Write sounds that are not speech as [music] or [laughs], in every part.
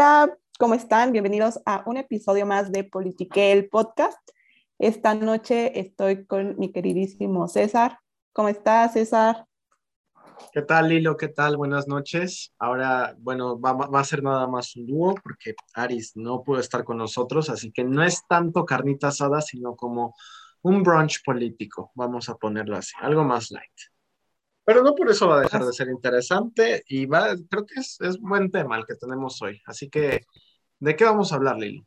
Hola, ¿cómo están? Bienvenidos a un episodio más de Politique, el podcast. Esta noche estoy con mi queridísimo César. ¿Cómo estás, César? ¿Qué tal, Lilo? ¿Qué tal? Buenas noches. Ahora, bueno, va, va, a ser nada más un dúo porque Aris no pudo estar con nosotros, así que no es tanto carnita asada, sino como un brunch político, vamos a ponerlo así, algo más light. Pero no por eso va a dejar de ser interesante y va, creo que es, es buen tema el que tenemos hoy. Así que, ¿de qué vamos a hablar, Lili?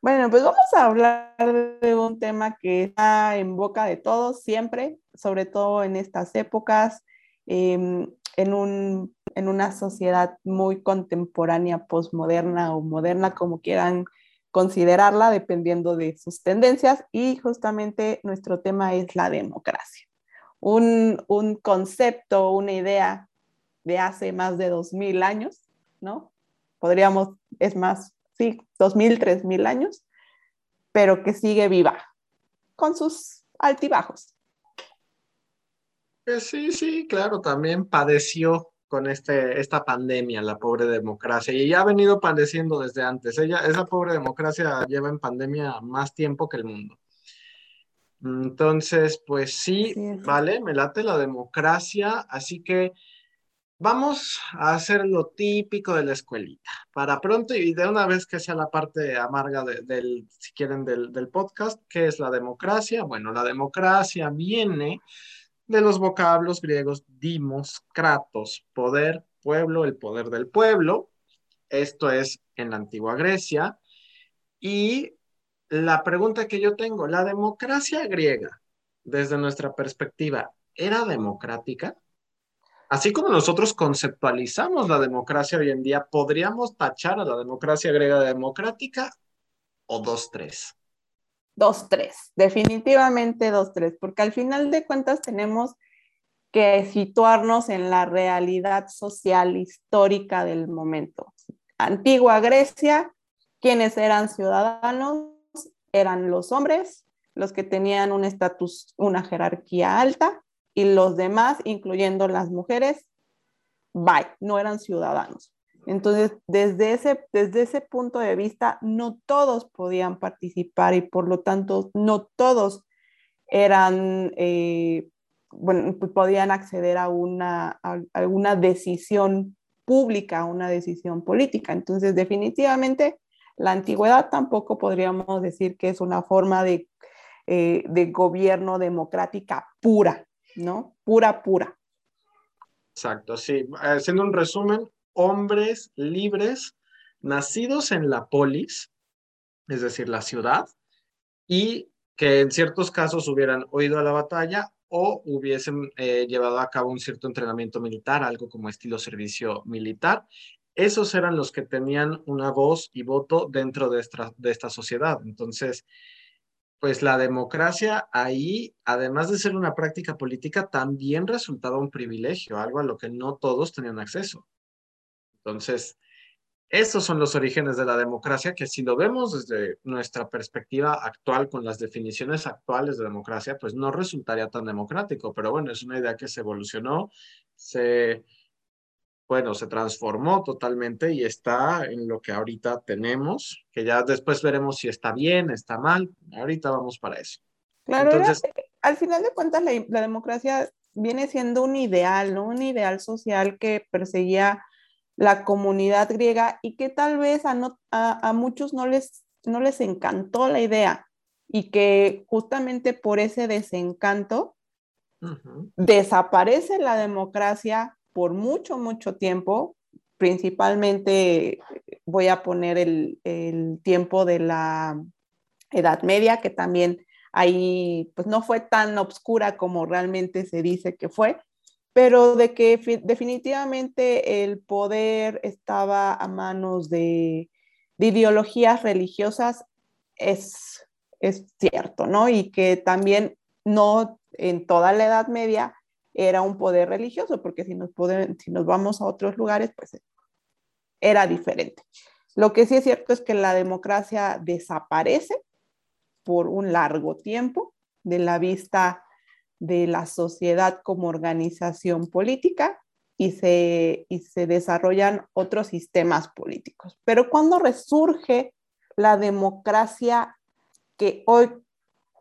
Bueno, pues vamos a hablar de un tema que está en boca de todos siempre, sobre todo en estas épocas, eh, en, un, en una sociedad muy contemporánea, posmoderna o moderna, como quieran considerarla dependiendo de sus tendencias y justamente nuestro tema es la democracia. Un, un concepto, una idea de hace más de 2000 años, ¿no? Podríamos, es más, sí, 2000, 3000 años, pero que sigue viva, con sus altibajos. Sí, sí, claro, también padeció con este, esta pandemia, la pobre democracia, y ya ha venido padeciendo desde antes. Ella, esa pobre democracia lleva en pandemia más tiempo que el mundo. Entonces, pues sí, vale, me late la democracia, así que vamos a hacer lo típico de la escuelita, para pronto y de una vez que sea la parte amarga del, si quieren, del, del podcast, ¿qué es la democracia? Bueno, la democracia viene de los vocablos griegos dimos, kratos, poder, pueblo, el poder del pueblo. Esto es en la antigua Grecia. Y la pregunta que yo tengo, ¿la democracia griega, desde nuestra perspectiva, era democrática? Así como nosotros conceptualizamos la democracia hoy en día, ¿podríamos tachar a la democracia griega de democrática o dos, tres? Dos, tres, definitivamente dos, tres, porque al final de cuentas tenemos que situarnos en la realidad social histórica del momento. Antigua Grecia, quienes eran ciudadanos eran los hombres, los que tenían un estatus, una jerarquía alta, y los demás, incluyendo las mujeres, bye, no eran ciudadanos. Entonces, desde ese, desde ese punto de vista, no todos podían participar y por lo tanto no todos eran, eh, bueno, pues podían acceder a una, a, decisión pública, a una decisión política. Entonces, definitivamente, la antigüedad tampoco podríamos decir que es una forma de, eh, de gobierno democrática pura, ¿no? Pura, pura. Exacto, sí. Haciendo un resumen, hombres libres nacidos en la polis, es decir, la ciudad, y que en ciertos casos hubieran oído a la batalla o hubiesen eh, llevado a cabo un cierto entrenamiento militar, algo como estilo servicio militar. Esos eran los que tenían una voz y voto dentro de esta, de esta sociedad. Entonces, pues la democracia ahí, además de ser una práctica política, también resultaba un privilegio, algo a lo que no todos tenían acceso. Entonces, esos son los orígenes de la democracia que si lo vemos desde nuestra perspectiva actual con las definiciones actuales de democracia, pues no resultaría tan democrático, pero bueno, es una idea que se evolucionó, se, bueno, se transformó totalmente y está en lo que ahorita tenemos, que ya después veremos si está bien, está mal, ahorita vamos para eso. Claro, Entonces, al final de cuentas la, la democracia viene siendo un ideal, ¿no? Un ideal social que perseguía la comunidad griega y que tal vez a, muchos no les, no les encantó la idea y que justamente por ese desencanto desaparece la democracia por mucho, mucho tiempo. Principalmente voy a poner el, el tiempo de la Edad Media, que también ahí pues no fue tan obscura como realmente se dice que fue, pero de que definitivamente el poder estaba a manos de, ideologías religiosas es, es cierto, ¿no? Y que también no en toda la Edad Media era un poder religioso, porque si nos, si nos vamos a otros lugares, pues era diferente. Lo que sí es cierto es que la democracia desaparece por un largo tiempo de la vista de la sociedad como organización política y se, y se desarrollan otros sistemas políticos. Pero cuando resurge la democracia que hoy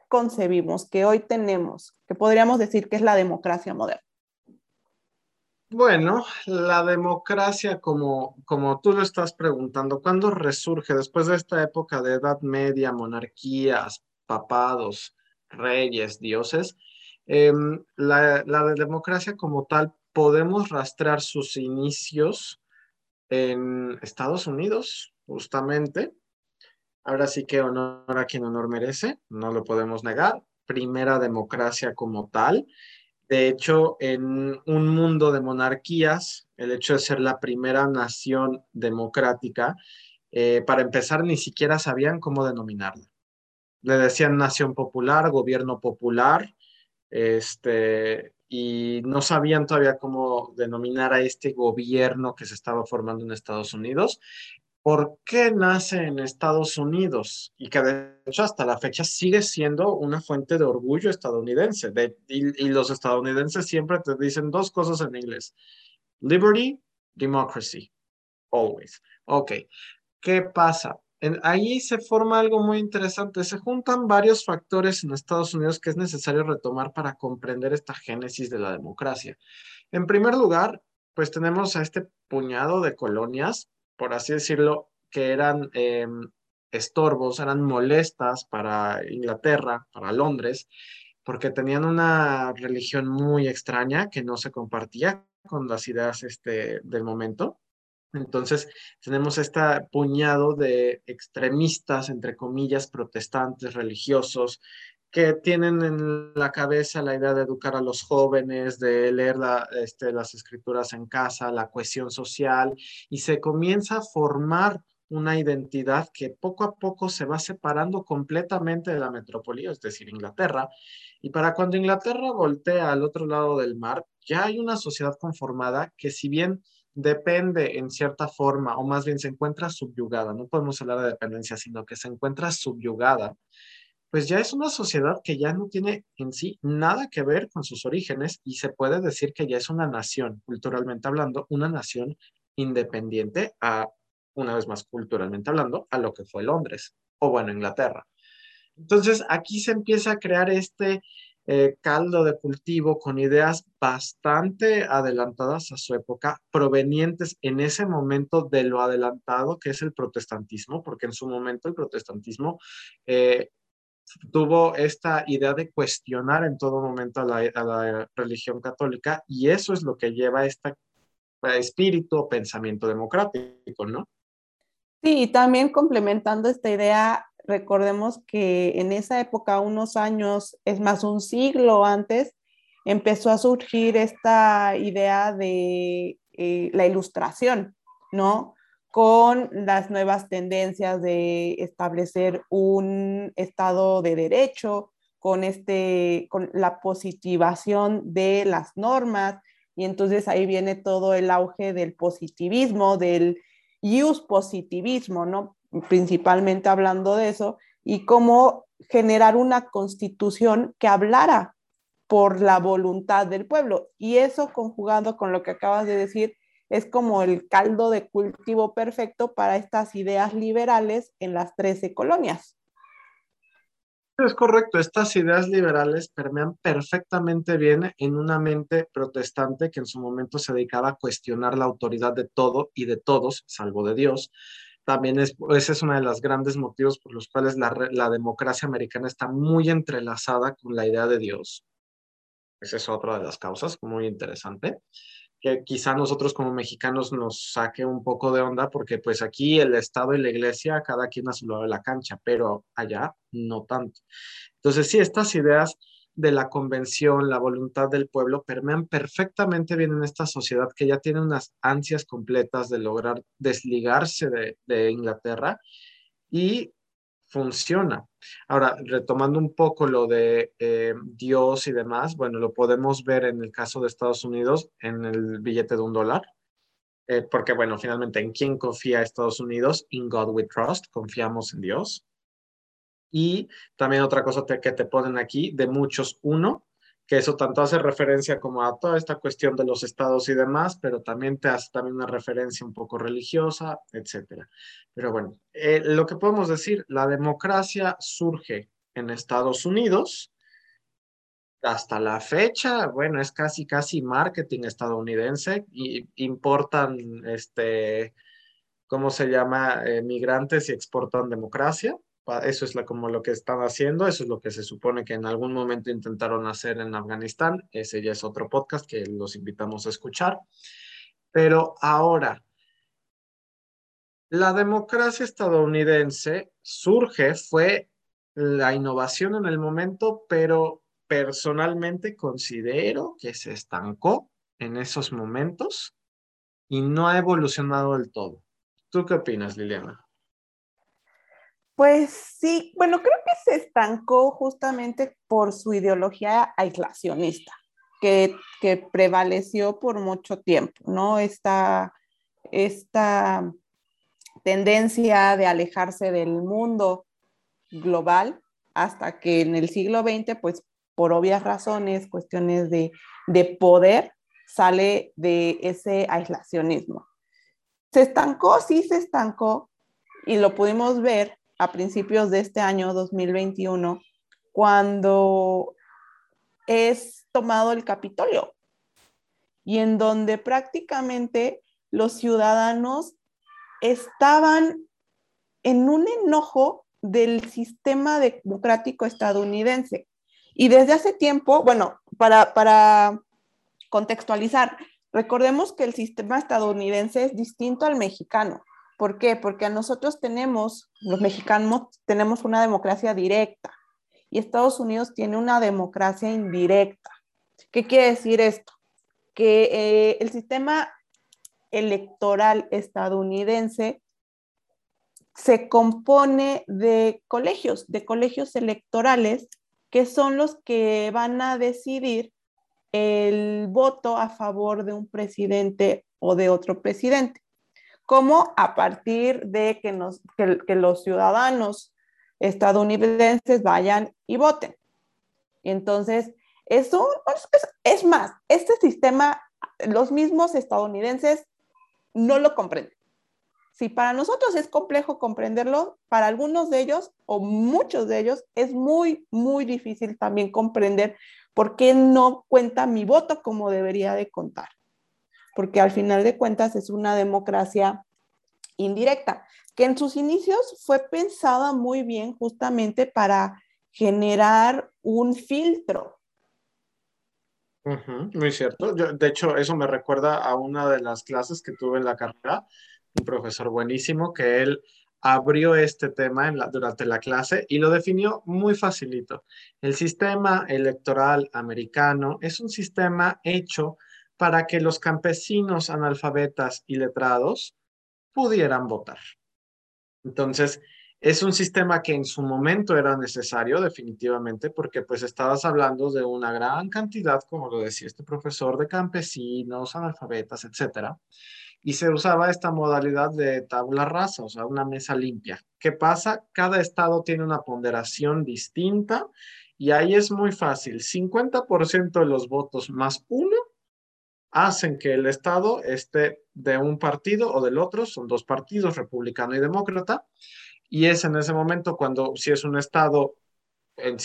concebimos, que hoy tenemos, que podríamos decir que es la democracia moderna? Bueno, la democracia, como, como tú lo estás preguntando, ¿cuándo resurge después de esta época de Edad Media, monarquías, papados, reyes, dioses? Em, la, la democracia como tal, podemos rastrear sus inicios en Estados Unidos, justamente. Ahora sí que honor a quien honor merece, no lo podemos negar. Primera democracia como tal. De hecho, en un mundo de monarquías, el hecho de ser la primera nación democrática, eh, para empezar, ni siquiera sabían cómo denominarla. Le decían nación popular, gobierno popular, este, y no sabían todavía cómo denominar a este gobierno que se estaba formando en Estados Unidos. ¿Por qué nace en Estados Unidos? Y que de hecho hasta la fecha sigue siendo una fuente de orgullo estadounidense. y, los estadounidenses siempre te dicen dos cosas en inglés. Liberty, democracy. Always. Ok. ¿Qué pasa? Ahí se forma algo muy interesante. Se juntan varios factores en Estados Unidos que es necesario retomar para comprender esta génesis de la democracia. En primer lugar, pues tenemos a este puñado de colonias por así decirlo, que eran em, estorbos, eran molestas para Inglaterra, para Londres, porque tenían una religión muy extraña que no se compartía con las ideas este, del momento. Entonces, tenemos este puñado de extremistas, entre comillas, protestantes, religiosos, que tienen en la cabeza la idea de educar a los jóvenes, de leer este, las escrituras en casa, la cohesión social, y se comienza a formar una identidad que poco a poco se va separando completamente de la metrópoli, es decir, Inglaterra. Y para cuando Inglaterra voltea al otro lado del mar, ya hay una sociedad conformada que si bien depende en cierta forma, o más bien se encuentra subyugada, no podemos hablar de dependencia, sino que se encuentra subyugada pues ya es una sociedad que ya no tiene en sí nada que ver con sus orígenes y se puede decir que ya es una nación, culturalmente hablando, una nación independiente a, una vez más culturalmente hablando, a lo que fue Londres o bueno, Inglaterra. Entonces aquí se empieza a crear este eh, caldo de cultivo con ideas bastante adelantadas a su época, provenientes en ese momento de lo adelantado que es el protestantismo, porque en su momento el protestantismo eh, tuvo esta idea de cuestionar en todo momento a la, religión católica y eso es lo que lleva a este espíritu o pensamiento democrático, ¿no? Sí, y también complementando esta idea, recordemos que en esa época, unos años, es más, un siglo antes, empezó a surgir esta idea de eh, la ilustración, ¿no? con las nuevas tendencias de establecer un estado de derecho, con, este, con la positivación de las normas, y entonces ahí viene todo el auge del positivismo, del use positivismo, ¿no? Principalmente hablando de eso, y cómo generar una constitución que hablara por la voluntad del pueblo. Y eso conjugado con lo que acabas de decir, es como el caldo de cultivo perfecto para estas ideas liberales en las 13 colonias. Es correcto, estas ideas liberales permean perfectamente bien en una mente protestante que en su momento se dedicaba a cuestionar la autoridad de todo y de todos, salvo de Dios. También es, ese es uno de los grandes motivos por los cuales la, democracia americana está muy entrelazada con la idea de Dios. Esa es otra de las causas, muy interesante que quizá nosotros como mexicanos nos saque un poco de onda porque pues aquí el Estado y la Iglesia, cada quien a su lado de la cancha, pero allá no tanto. Entonces sí, estas ideas de la convención, la voluntad del pueblo, permean perfectamente bien en esta sociedad que ya tiene unas ansias completas de lograr desligarse de, Inglaterra y funciona. Ahora, retomando un poco lo de eh, Dios y demás, bueno, lo podemos ver en el caso de Estados Unidos en el billete de un dólar, eh, porque bueno, finalmente, ¿en quién confía Estados Unidos? In God we trust, confiamos en Dios. Y también otra cosa que te ponen aquí, de muchos, uno, que eso tanto hace referencia como a toda esta cuestión de los estados y demás, pero también te hace también una referencia un poco religiosa, etcétera. Pero bueno, eh, lo que podemos decir, la democracia surge en Estados Unidos. Hasta la fecha, bueno, es casi, casi marketing estadounidense y importan, este, ¿cómo se llama? Eh, migrantes y exportan democracia eso es como lo que están haciendo, eso es lo que se supone que en algún momento intentaron hacer en Afganistán. Ese ya es otro podcast que los invitamos a escuchar. Pero ahora, la democracia estadounidense surge, fue la innovación en el momento, pero personalmente considero que se estancó en esos momentos y no ha evolucionado del todo. ¿Tú qué opinas, Liliana? Pues sí, bueno, creo que se estancó justamente por su ideología aislacionista, que, prevaleció por mucho tiempo, ¿no? Esta, esta tendencia de alejarse del mundo global hasta que en el siglo XX, pues por obvias razones, cuestiones de, de poder, sale de ese aislacionismo. Se estancó, sí se estancó, y lo pudimos ver a principios de este año 2021, cuando es tomado el Capitolio y en donde prácticamente los ciudadanos estaban en un enojo del sistema democrático estadounidense. Y desde hace tiempo, bueno, para, para contextualizar, recordemos que el sistema estadounidense es distinto al mexicano. ¿Por qué? Porque a nosotros tenemos, los mexicanos, tenemos una democracia directa y Estados Unidos tiene una democracia indirecta. ¿Qué quiere decir esto? Que eh, el sistema electoral estadounidense se compone de colegios, de colegios electorales, que son los que van a decidir el voto a favor de un presidente o de otro presidente como a partir de que, los ciudadanos estadounidenses vayan y voten. Entonces, eso es, es más, este sistema, los mismos estadounidenses no lo comprenden. Si para nosotros es complejo comprenderlo, para algunos de ellos o muchos de ellos es muy, muy difícil también comprender por qué no cuenta mi voto como debería de contar porque al final de cuentas es una democracia indirecta, que en sus inicios fue pensada muy bien justamente para generar un filtro. muy cierto. de hecho, eso me recuerda a una de las clases que tuve en la carrera, un profesor buenísimo, que él abrió este tema durante la clase y lo definió muy facilito. El sistema electoral americano es un sistema hecho para que los campesinos analfabetas y letrados pudieran votar. Entonces, es un sistema que en su momento era necesario definitivamente porque pues estabas hablando de una gran cantidad, como lo decía este profesor, de campesinos, analfabetas, etcétera. Y se usaba esta modalidad de tabla rasa, o sea, una mesa limpia. ¿Qué pasa? Cada estado tiene una ponderación distinta y ahí es muy fácil. 50% de los votos más uno hacen que el Estado esté de un partido o del otro, son dos partidos, republicano y demócrata, y es en ese momento cuando si es un Estado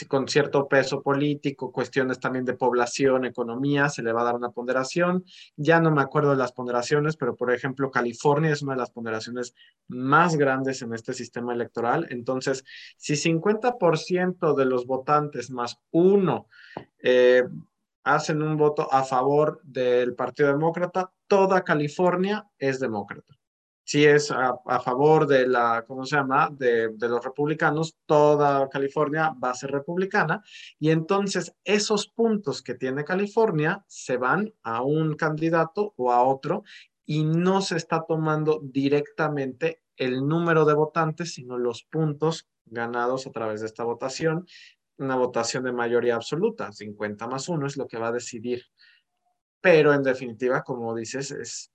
con cierto peso político, cuestiones también de población, economía, se le va a dar una ponderación. Ya no me acuerdo de las ponderaciones, pero por ejemplo, California es una de las ponderaciones más grandes en este sistema electoral. Entonces, si 50% de los votantes más uno eh, hacen un voto a favor del Partido Demócrata, toda California es demócrata. Si es a, favor de la, ¿cómo se llama?, de, los republicanos, toda California va a ser republicana. Y entonces esos puntos que tiene California se van a un candidato o a otro y no se está tomando directamente el número de votantes, sino los puntos ganados a través de esta votación una votación de mayoría absoluta, 50 más 1 es lo que va a decidir. Pero en definitiva, como dices, es,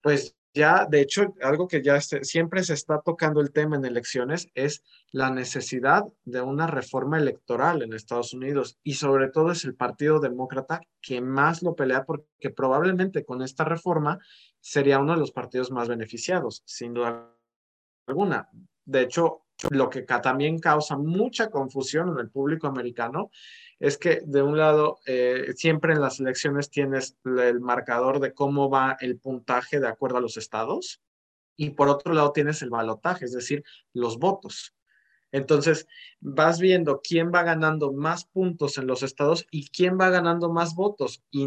pues ya, de hecho, algo que ya siempre se está tocando el tema en elecciones es la necesidad de una reforma electoral en Estados Unidos y sobre todo es el Partido Demócrata que más lo pelea porque probablemente con esta reforma sería uno de los partidos más beneficiados, sin duda alguna. De hecho, lo que también causa mucha confusión en el público americano es que de un lado, eh, siempre en las elecciones tienes el marcador de cómo va el puntaje de acuerdo a los estados y por otro lado tienes el balotaje, es decir, los votos. Entonces, vas viendo quién va ganando más puntos en los estados y quién va ganando más votos. Y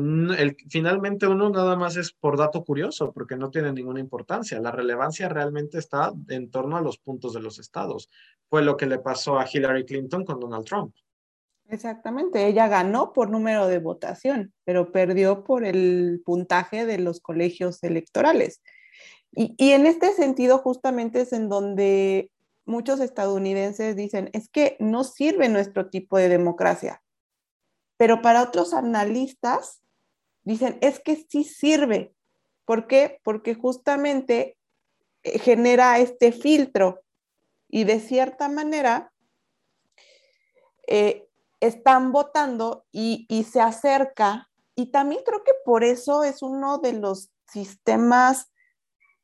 finalmente uno nada más es por dato curioso, porque no tiene ninguna importancia. La relevancia realmente está en torno a los puntos de los estados. Fue lo que le pasó a Hillary Clinton con Donald Trump. Exactamente, ella ganó por número de votación, pero perdió por el puntaje de los colegios electorales. Y, y, en este sentido justamente es en donde muchos estadounidenses dicen, es que no sirve nuestro tipo de democracia. Pero para otros analistas dicen, es que sí sirve. ¿Por qué? Porque justamente eh, genera este filtro y de cierta manera eh, están votando y, se acerca. Y también creo que por eso es uno de los sistemas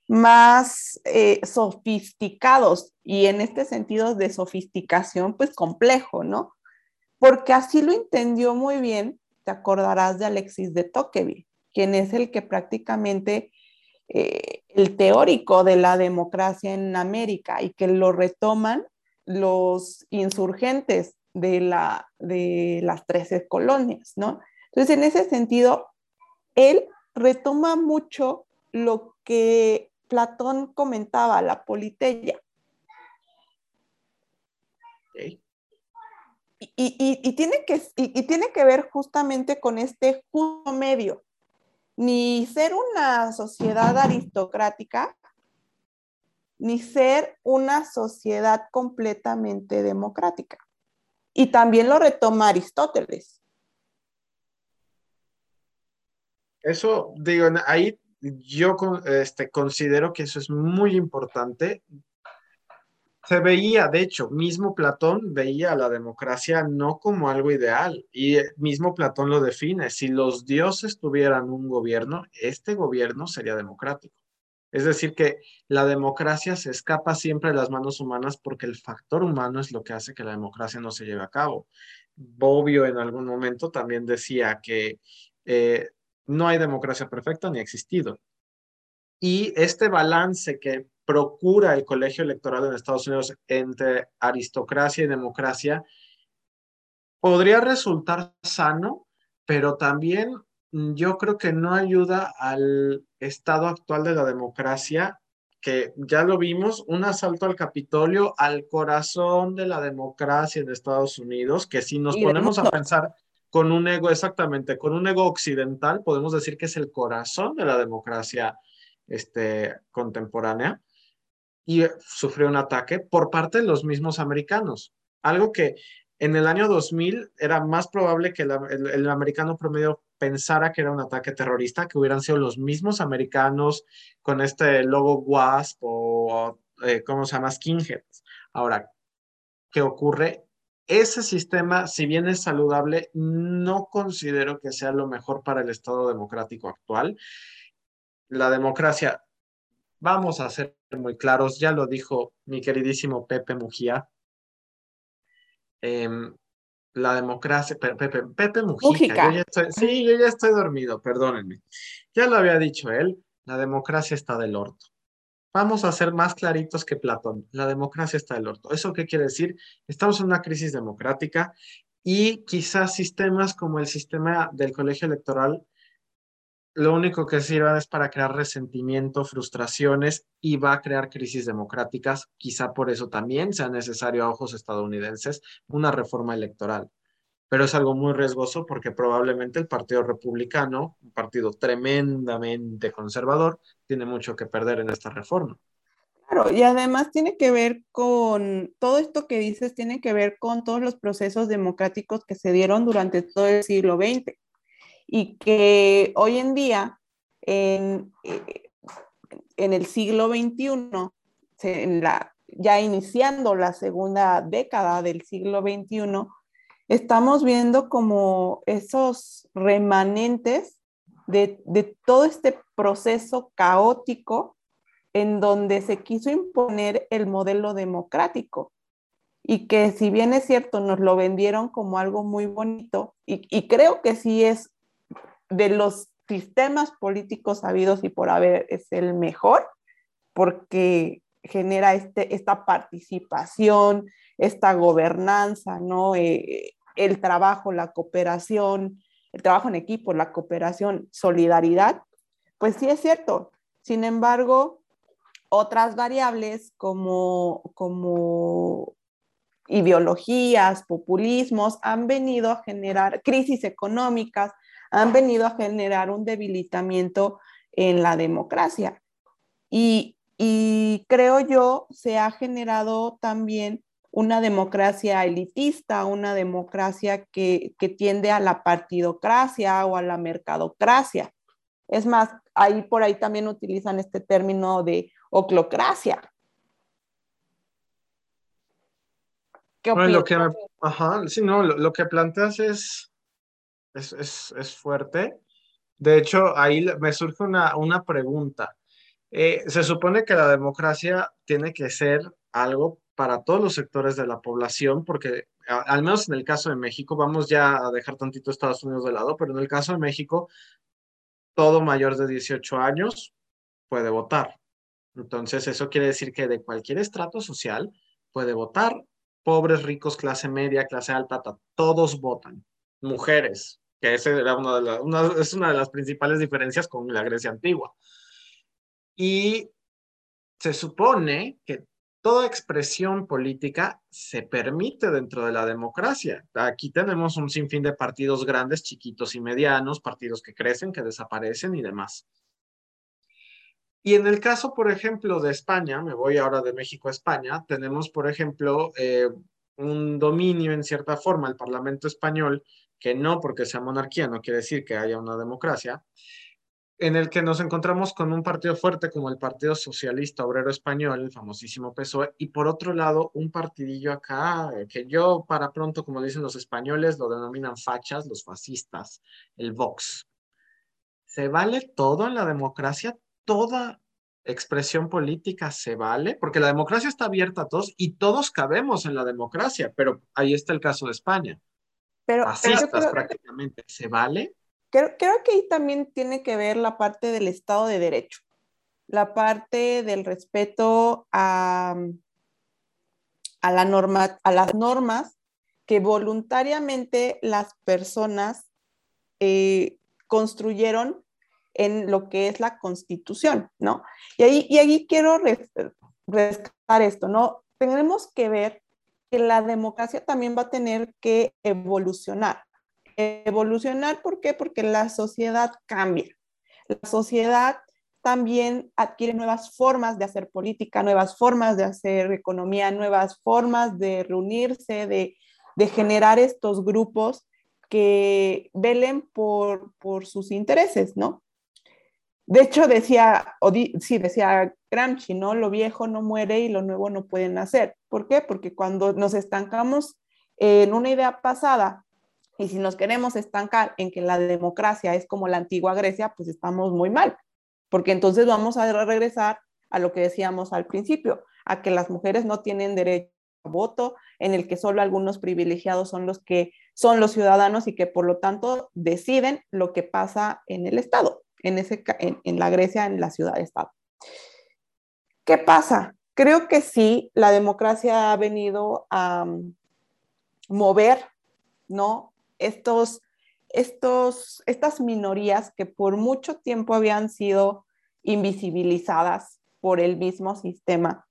más eh, sofisticados y en este sentido de sofisticación, pues complejo, ¿no? Porque así lo entendió muy bien, te acordarás de Alexis de Tocqueville, quien es el que prácticamente eh, el teórico de la democracia en América y que lo retoman los insurgentes de, la, de las 13 colonias, ¿no? Entonces, en ese sentido, él retoma mucho lo que Platón comentaba, la politeia. Y, tiene que, y, tiene que ver justamente con este justo medio, ni ser una sociedad aristocrática, ni ser una sociedad completamente democrática. Y también lo retoma Aristóteles. Eso, digo, ahí yo este, considero que eso es muy importante. Se veía, de hecho, mismo Platón veía a la democracia no como algo ideal y mismo Platón lo define. Si los dioses tuvieran un gobierno, este gobierno sería democrático. Es decir, que la democracia se escapa siempre de las manos humanas porque el factor humano es lo que hace que la democracia no se lleve a cabo. Bobbio en algún momento también decía que eh, no hay democracia perfecta ni ha existido. Y este balance que procura el colegio electoral en Estados Unidos entre aristocracia y democracia podría resultar sano, pero también yo creo que no ayuda al estado actual de la democracia, que ya lo vimos, un asalto al Capitolio, al corazón de la democracia en Estados Unidos, que si nos ponemos a pensar con un ego, exactamente, con un ego occidental, podemos decir que es el corazón de la democracia este, contemporánea, y sufrió un ataque por parte de los mismos americanos. Algo que en el año 2000 era más probable que el, americano promedio pensara que era un ataque terrorista, que hubieran sido los mismos americanos con este logo WASP o, eh, ¿cómo se llama? Skinheads. Ahora, ¿qué ocurre? Ese sistema, si bien es saludable, no considero que sea lo mejor para el Estado democrático actual. La democracia, vamos a ser muy claros, ya lo dijo mi queridísimo Pepe Mujía, Em, la democracia, Pepe, Pepe, Mujica, sí, yo ya estoy dormido, perdónenme. Ya lo había dicho él, la democracia está del orto. Vamos a ser más claritos que Platón, la democracia está del orto. ¿Eso qué quiere decir? Estamos en una crisis democrática y quizás sistemas como el sistema del colegio electoral lo único que sirva es para crear resentimiento, frustraciones y va a crear crisis democráticas. Quizá por eso también sea necesario a ojos estadounidenses una reforma electoral. Pero es algo muy riesgoso porque probablemente el Partido Republicano, un partido tremendamente conservador, tiene mucho que perder en esta reforma. Claro, y además tiene que ver con todo esto que dices, tiene que ver con todos los procesos democráticos que se dieron durante todo el siglo XX y que hoy en día, en, eh, en el siglo XXI, en la, ya iniciando la segunda década del siglo XXI, estamos viendo como esos remanentes de, de todo este proceso caótico en donde se quiso imponer el modelo democrático y que si bien es cierto, nos lo vendieron como algo muy bonito y, creo que sí es de los sistemas políticos habidos y por haber es el mejor porque genera este, esta participación, esta gobernanza, ¿no? Eh, el trabajo, la cooperación, el trabajo en equipo, la cooperación, solidaridad, pues sí es cierto. Sin embargo, otras variables como, como ideologías, populismos, han venido a generar crisis económicas, han venido a generar un debilitamiento en la democracia. Y, y creo yo se ha generado también una democracia elitista, una democracia que, que, tiende a la partidocracia o a la mercadocracia. Es más, ahí por ahí también utilizan este término de oclocracia. ¿Qué bueno, lo que, ajá, sí, no, lo, lo que planteas es, es, es, es, fuerte. De hecho, ahí me surge una, una pregunta. Eh, se supone que la democracia tiene que ser algo para todos los sectores de la población, porque al menos en el caso de México, vamos ya a dejar tantito Estados Unidos de lado, pero en el caso de México, todo mayor de 18 años puede votar. Entonces, eso quiere decir que de cualquier estrato social puede votar. Pobres, ricos, clase media, clase alta, todos votan. Mujeres, que esa era de es una de las principales diferencias con la Grecia antigua. Y se supone que toda expresión política se permite dentro de la democracia. Aquí tenemos un sinfín de partidos grandes, chiquitos y medianos, partidos que crecen, que desaparecen y demás. Y en el caso, por ejemplo, de España, me voy ahora de México a España, tenemos, por ejemplo, eh, un dominio en cierta forma, el Parlamento español, que no porque sea monarquía, no quiere decir que haya una democracia, en el que nos encontramos con un partido fuerte como el Partido Socialista Obrero Español, el famosísimo PSOE, y por otro lado, un partidillo acá, eh, que yo para pronto, como dicen los españoles, lo denominan fachas, los fascistas, el Vox. ¿Se vale todo en la democracia? ¿Toda expresión política se vale? Porque la democracia está abierta a todos y todos cabemos en la democracia, pero ahí está el caso de España. Pero, Fascistas prácticamente, ¿se vale? Creo, creo que ahí también tiene que ver la parte del Estado de Derecho, la parte del respeto a, a, la norma, a las normas que voluntariamente las personas eh, construyeron en lo que es la constitución, ¿no? Y ahí, y ahí quiero rescatar esto, ¿no? Tenemos que ver que la democracia también va a tener que evolucionar. Evolucionar, ¿por qué? Porque la sociedad cambia. La sociedad también adquiere nuevas formas de hacer política, nuevas formas de hacer economía, nuevas formas de reunirse, de, de generar estos grupos que velen por, por, sus intereses, ¿no? De hecho, decía, o sí, decía Gramsci, ¿no? Lo viejo no muere y lo nuevo no puede nacer. ¿Por qué? Porque cuando nos estancamos en una idea pasada y si nos queremos estancar en que la democracia es como la antigua Grecia, pues estamos muy mal, porque entonces vamos a regresar a lo que decíamos al principio, a que las mujeres no tienen derecho a voto, en el que solo algunos privilegiados son los que son los ciudadanos y que por lo tanto deciden lo que pasa en el Estado, en, ese, en, en la Grecia, en la ciudad-estado. ¿Qué pasa? Creo que sí, la democracia ha venido a mm, mover, ¿no? Estos, estos, estas minorías que por mucho tiempo habían sido invisibilizadas por el mismo sistema.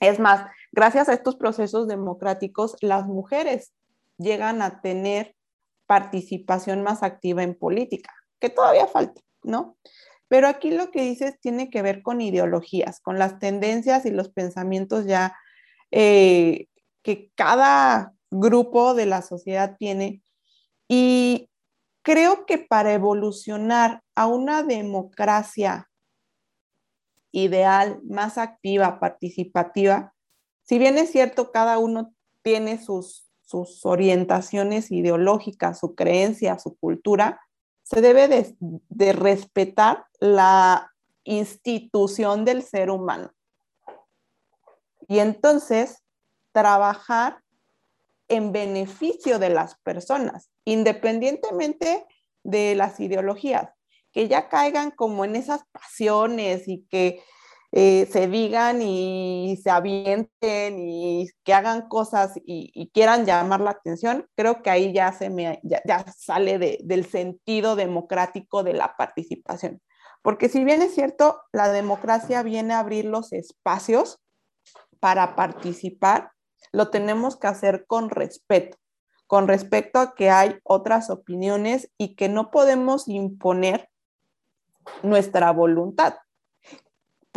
Es más, gracias a estos procesos democráticos, las mujeres llegan a tener participación más activa en política, que todavía falta, ¿no? Pero aquí lo que dices tiene que ver con ideologías, con las tendencias y los pensamientos ya eh, que cada grupo de la sociedad tiene y creo que para evolucionar a una democracia ideal, más activa, participativa, si bien es cierto, cada uno tiene sus, sus orientaciones ideológicas, su creencia, su cultura, se debe de, de respetar la institución del ser humano. Y entonces, trabajar en beneficio de las personas, independientemente de las ideologías, que ya caigan como en esas pasiones y que eh, se digan y se avienten y que hagan cosas y, quieran llamar la atención, creo que ahí ya, se me, ya, sale del sentido democrático de la participación. Porque si bien es cierto, la democracia viene a abrir los espacios para participar, lo tenemos que hacer con respeto, con respecto a que hay otras opiniones y que no podemos imponer nuestra voluntad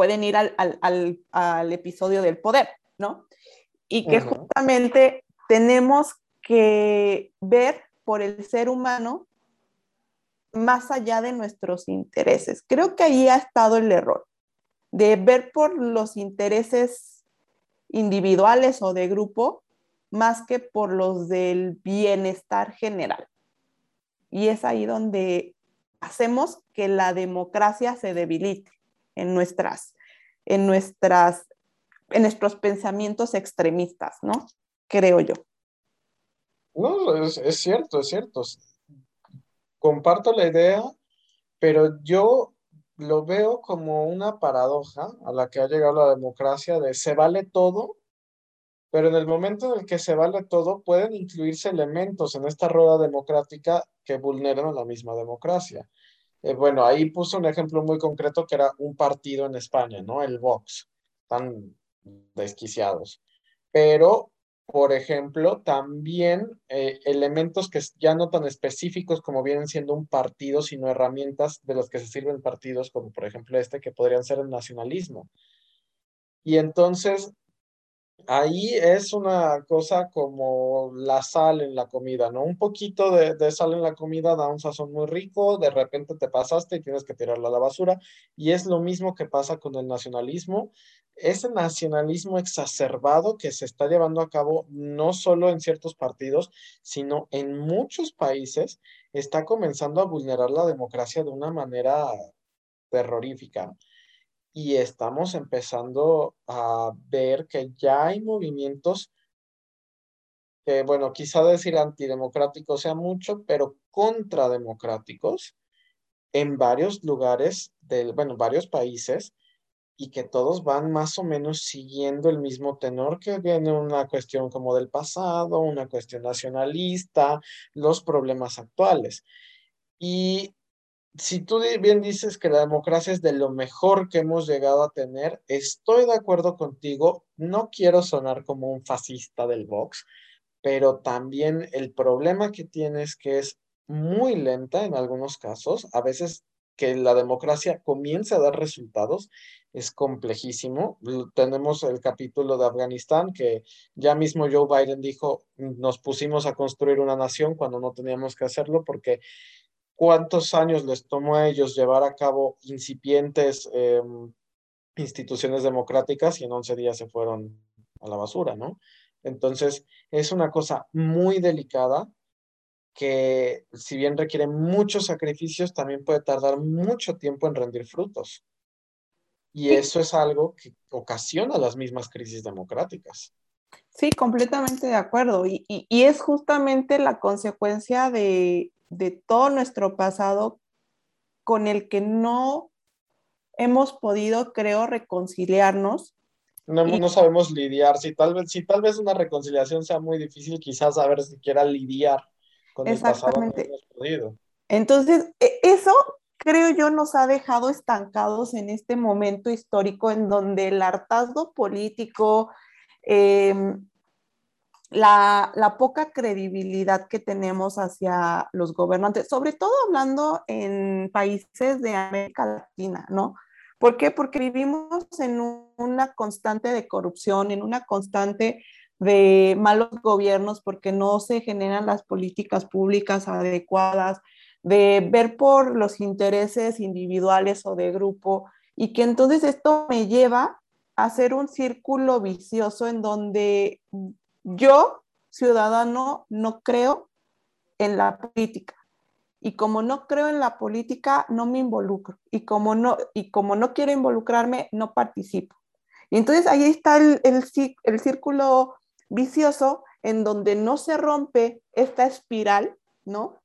pueden ir al, episodio del poder, ¿no? Y que justamente tenemos que ver por el ser humano más allá de nuestros intereses. Creo que ahí ha estado el error, de ver por los intereses individuales o de grupo más que por los del bienestar general. Y es ahí donde hacemos que la democracia se debilite en nuestras, en nuestras, en nuestros pensamientos extremistas, ¿no? Creo yo. No, es, cierto, es cierto. Comparto la idea, pero yo lo veo como una paradoja a la que ha llegado la democracia de se vale todo, pero en el momento en el que se vale todo pueden incluirse elementos en esta rueda democrática que vulneran la misma democracia. Eh, bueno, ahí puso un ejemplo muy concreto que era un partido en España, ¿no? El Vox, tan desquiciados. Pero, por ejemplo, también eh, elementos que ya no tan específicos como vienen siendo un partido, sino herramientas de los que se sirven partidos, como por ejemplo este, que podrían ser el nacionalismo. Y entonces, ahí es una cosa como la sal en la comida, ¿no? Un poquito de, sal en la comida da un sazón muy rico, de repente te pasaste y tienes que tirarla a la basura. Y es lo mismo que pasa con el nacionalismo. Ese nacionalismo exacerbado que se está llevando a cabo no solo en ciertos partidos, sino en muchos países, está comenzando a vulnerar la democracia de una manera terrorífica y estamos empezando a ver que ya hay movimientos que, bueno, quizá decir antidemocráticos sea mucho, pero contrademocráticos en varios lugares, del, bueno, varios países, y que todos van más o menos siguiendo el mismo tenor, que viene una cuestión como del pasado, una cuestión nacionalista, los problemas actuales. Y si tú bien dices que la democracia es de lo mejor que hemos llegado a tener, estoy de acuerdo contigo. No quiero sonar como un fascista del Vox, pero también el problema que tiene es que es muy lenta en algunos casos. A veces que la democracia comience a dar resultados es complejísimo. Tenemos el capítulo de Afganistán que ya mismo Joe Biden dijo, nos pusimos a construir una nación cuando no teníamos que hacerlo porque cuántos años les tomó a ellos llevar a cabo incipientes em, instituciones democráticas y en 11 días se fueron a la basura, ¿no? Entonces, es una cosa muy delicada que si bien requiere muchos sacrificios, también puede tardar mucho tiempo en rendir frutos. Y eso es algo que ocasiona las mismas crisis democráticas. Sí, completamente de acuerdo. y, y es justamente la consecuencia de, de todo nuestro pasado con el que no hemos podido, creo, reconciliarnos. No, no sabemos lidiar. Si tal, vez, si tal vez una reconciliación sea muy difícil, quizás saber siquiera lidiar con el pasado no hemos podido. Entonces, e, eso creo yo nos ha dejado estancados en este momento histórico en donde el hartazgo político, eh, la, poca credibilidad que tenemos hacia los gobernantes, sobre todo hablando en países de América Latina, ¿no? ¿Por qué? Porque vivimos en una constante de corrupción, en una constante de malos gobiernos porque no se generan las políticas públicas adecuadas, de ver por los intereses individuales o de grupo Y que entonces esto me lleva a hacer un círculo vicioso en donde yo, ciudadano, no creo en la política. Y como no creo en la política, no me involucro. Y como no, y como no quiero involucrarme, no participo. Y entonces ahí está el, el, círculo vicioso en donde no se rompe esta espiral, ¿no?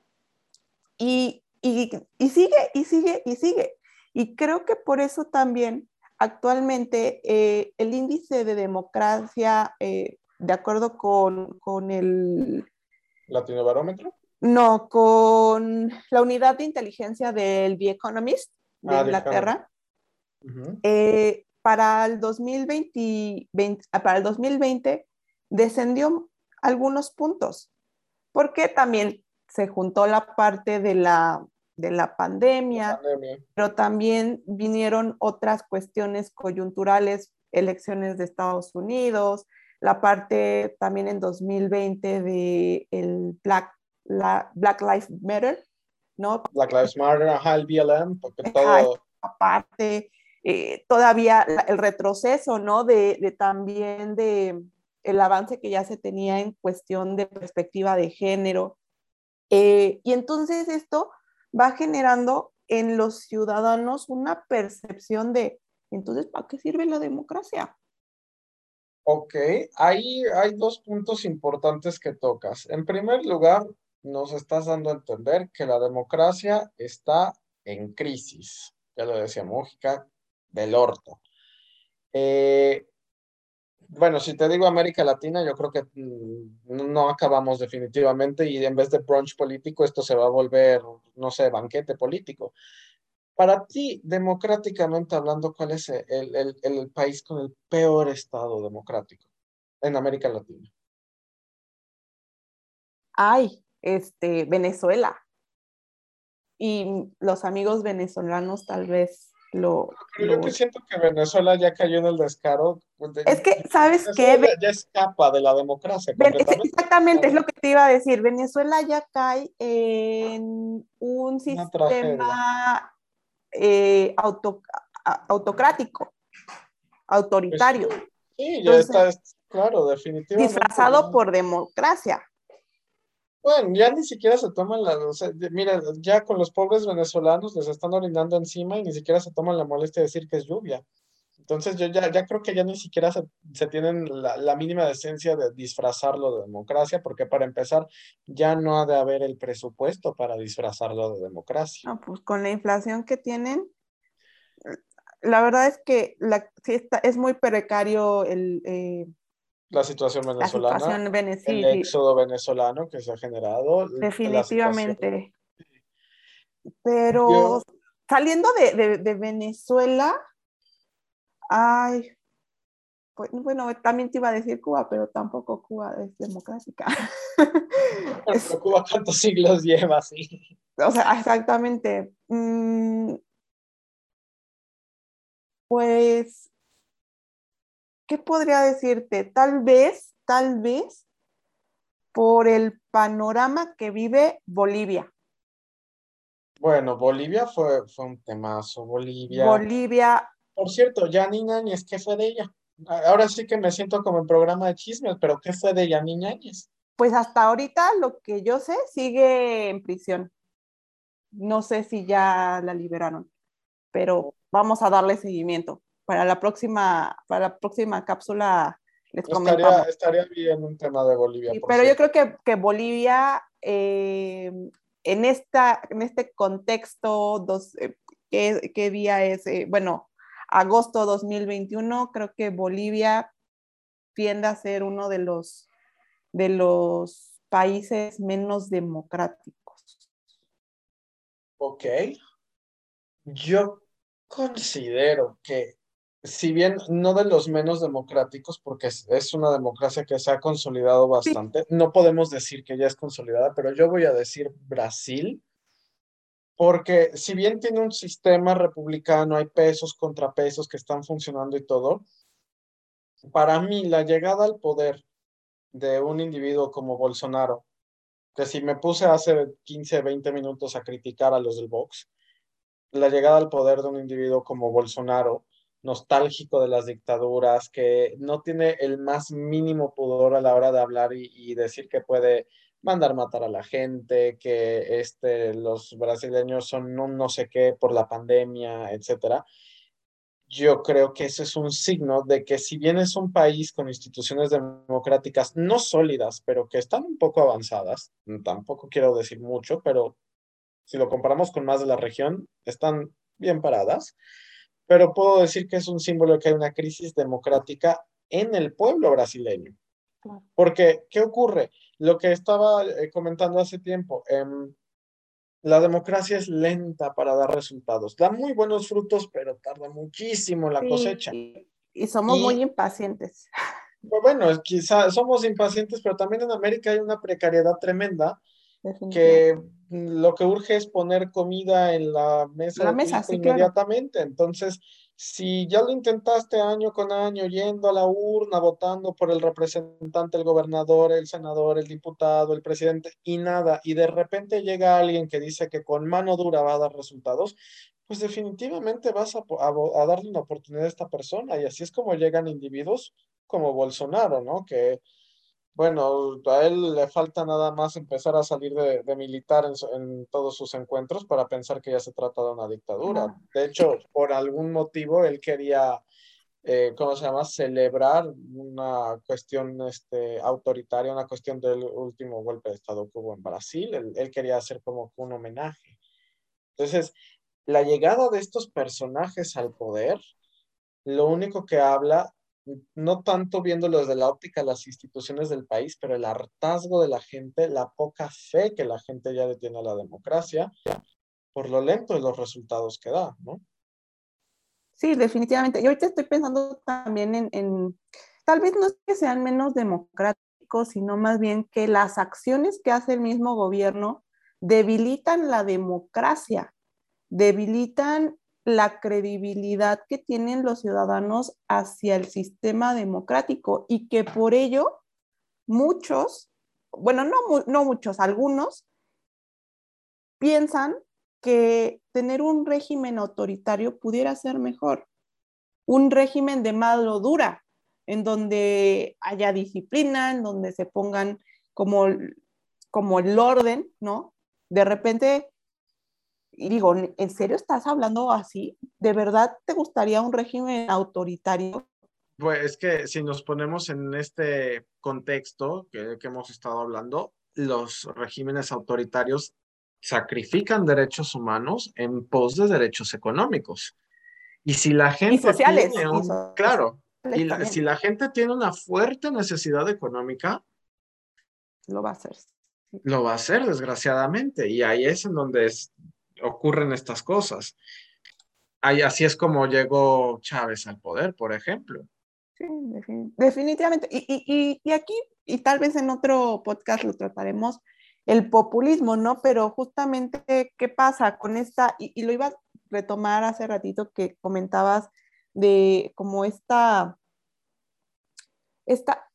Y, y, sigue, y sigue, y sigue. Y creo que por eso también actualmente eh, el índice de democracia, eh, de acuerdo con, con el... ¿Latino Barómetro? No, con la unidad de inteligencia del The Economist de ah, Inglaterra, eh, para, el 2020, ah, para el 2020 descendió algunos puntos, porque también se juntó la parte de la, de la pandemia, pero también vinieron otras cuestiones coyunturales, elecciones de Estados Unidos, la parte también en 2020 de el Black, la Black Lives Matter, ¿no? Black Lives Matter, ajá, el BLM, porque todo... Aparte, eh, todavía el retroceso, ¿no? De, también de el avance que ya se tenía en cuestión de perspectiva de género. Eh, y entonces esto va generando en los ciudadanos una percepción de, entonces, ¿para qué sirve la democracia? Ok, ahí hay dos puntos importantes que tocas. En primer lugar, nos estás dando a entender que la democracia está en crisis. Ya lo decía Mújica, del orto. Eh, bueno, si te digo América Latina, yo creo que mm, no acabamos definitivamente y en vez de brunch político, esto se va a volver, no sé, banquete político. Para ti, democráticamente hablando, ¿cuál es el, el, el país con el peor estado democrático en América Latina? Ay, este, Venezuela. Y los amigos venezolanos tal vez lo, yo que siento que Venezuela ya cayó en el descaro. Pues, es que, ¿sabes qué? Ya, escapa de la democracia. exactamente, es lo que te iba a decir. Venezuela ya cae en un sistema eh, autocrático, autoritario. Sí, ya está, claro, definitivamente. Disfrazado por democracia. Bueno, ya ni siquiera se toman la, o sea, mira, ya con los pobres venezolanos les están orinando encima y ni siquiera se toman la molestia de decir que es lluvia. Entonces yo ya, ya creo que ya ni siquiera se, se tienen la, la, mínima decencia de disfrazarlo de democracia, porque para empezar ya no ha de haber el presupuesto para disfrazarlo de democracia. No, pues con la inflación que tienen, la verdad es que la, sí está, es muy precario el, eh, la situación venezolana, el éxodo venezolano que se ha generado. Definitivamente. Pero saliendo de, de, Venezuela, ay, pues, bueno, también te iba a decir Cuba, pero tampoco Cuba es democrática. [laughs] Pero, Cuba cuántos siglos lleva así. O sea, exactamente. Mm, pues ¿qué podría decirte? Tal vez, tal vez, por el panorama que vive Bolivia. Bueno, Bolivia fue, fue un temazo, Bolivia. Bolivia. Por cierto, Yanni Áñez, ¿qué fue de ella? Ahora sí que me siento como en programa de chismes, pero ¿qué fue de Yanni Áñez? Pues hasta ahorita lo que yo sé sigue en prisión. No sé si ya la liberaron, pero vamos a darle seguimiento para la próxima, para la próxima cápsula les estaría, estaría bien un tema de Bolivia. pero yo creo que, que Bolivia, eh, en, esta, en este contexto, dos, eh, ¿qué, ¿qué, día es? Eh, bueno, agosto 2021, creo que Bolivia tiende a ser uno de los, de los países menos democráticos. Ok. Yo considero que si bien no de los menos democráticos, porque es, una democracia que se ha consolidado bastante, no podemos decir que ya es consolidada, pero yo voy a decir Brasil, porque si bien tiene un sistema republicano, hay pesos, contrapesos que están funcionando y todo, para mí la llegada al poder de un individuo como Bolsonaro, que si me puse hace 15, 20 minutos a criticar a los del Vox, la llegada al poder de un individuo como Bolsonaro, nostálgico de las dictaduras, que no tiene el más mínimo pudor a la hora de hablar y, decir que puede mandar matar a la gente, que este, los brasileños son no sé qué por la pandemia, etcétera yo creo que ese es un signo de que si bien es un país con instituciones democráticas no sólidas, pero que están un poco avanzadas, tampoco quiero decir mucho, pero si lo comparamos con más de la región, están bien paradas, pero puedo decir que es un símbolo de que hay una crisis democrática en el pueblo brasileño. Porque, ¿qué ocurre? Lo que estaba eh, comentando hace tiempo, eh, la democracia es lenta para dar resultados. Da muy buenos frutos, pero tarda muchísimo la cosecha. Y somos muy impacientes. [laughs] Pues bueno, quizá somos impacientes, pero también en América hay una precariedad tremenda que lo que urge es poner comida en la mesa, la mesa inmediatamente. Entonces, si ya lo intentaste año con año, yendo a la urna, votando por el representante, el gobernador, el senador, el diputado, el presidente, y nada, y de repente llega alguien que dice que con mano dura va a dar resultados, pues definitivamente vas a, a darle una oportunidad a esta persona. Y así es como llegan individuos como Bolsonaro, ¿no? Que bueno, a él le falta nada más empezar a salir de, militar en, todos sus encuentros para pensar que ya se trata de una dictadura. De hecho, por algún motivo, él quería, eh, ¿cómo se llama?, celebrar una cuestión este, autoritaria, una cuestión del último golpe de Estado que hubo en Brasil. Él, él quería hacer como un homenaje. Entonces, la llegada de estos personajes al poder, lo único que habla no tanto viéndolo desde la óptica de las instituciones del país, pero el hartazgo de la gente, la poca fe que la gente ya le tiene a la democracia, por lo lento de los resultados que da, ¿no? Sí, definitivamente. Y ahorita estoy pensando también en, en, tal vez no es que sean menos democráticos, sino más bien que las acciones que hace el mismo gobierno debilitan la democracia, debilitan la credibilidad que tienen los ciudadanos hacia el sistema democrático y que por ello muchos, bueno, no, no muchos, algunos piensan que tener un régimen autoritario pudiera ser mejor, un régimen de mano dura, en donde haya disciplina, en donde se pongan como, como el orden, ¿no? De repente y digo, ¿en serio estás hablando así? ¿De verdad te gustaría un régimen autoritario? Pues es que si nos ponemos en este contexto que, que hemos estado hablando, los regímenes autoritarios sacrifican derechos humanos en pos de derechos económicos. Y si la gente... Y sociales. claro. Y si la gente tiene una fuerte necesidad económica... Lo va a hacer. Lo va a hacer, desgraciadamente. Y ahí es en donde es, ocurren estas cosas. así es como llegó Chávez al poder, por ejemplo. Sí, definitivamente. Y, aquí, y tal vez en otro podcast lo trataremos, el populismo, ¿no? Pero justamente, ¿qué pasa con esta? Y, lo iba a retomar hace ratito que comentabas de como esta, esta,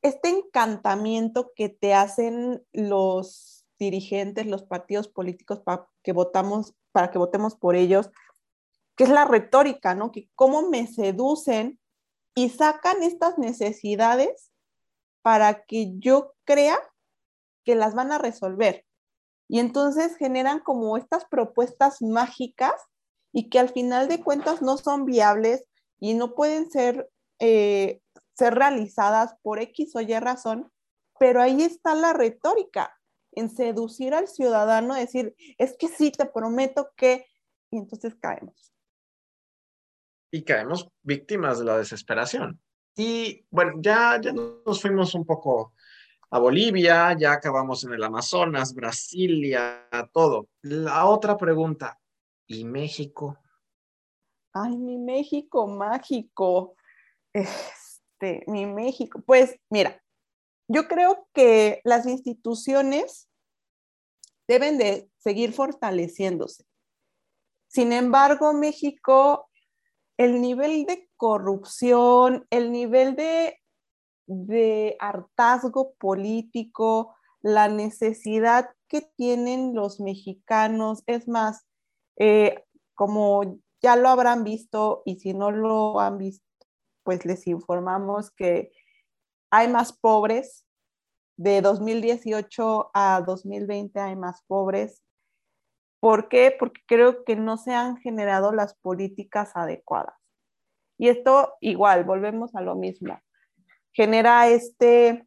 este encantamiento que te hacen los dirigentes, los partidos políticos para que votamos, para que votemos por ellos, que es la retórica, ¿no? Que cómo me seducen y sacan estas necesidades para que yo crea que las van a resolver. Y entonces generan como estas propuestas mágicas y que al final de cuentas no son viables y no pueden ser, eh, ser realizadas por X o Y razón, pero ahí está la retórica en seducir al ciudadano, decir, es que sí, te prometo que, y entonces caemos. Y caemos víctimas de la desesperación. Y bueno, ya, ya nos fuimos un poco a Bolivia, ya acabamos en el Amazonas, Brasilia, todo. La otra pregunta, ¿y México? Ay, mi México mágico. Este, mi México. Pues mira, yo creo que las instituciones deben de seguir fortaleciéndose. Sin embargo, México, el nivel de corrupción, el nivel de, hartazgo político, la necesidad que tienen los mexicanos, es más, eh, como ya lo habrán visto y si no lo han visto, pues les informamos que hay más pobres. De 2018 a 2020 hay más pobres. ¿Por qué? Porque creo que no se han generado las políticas adecuadas. Y esto igual, volvemos a lo mismo. Genera este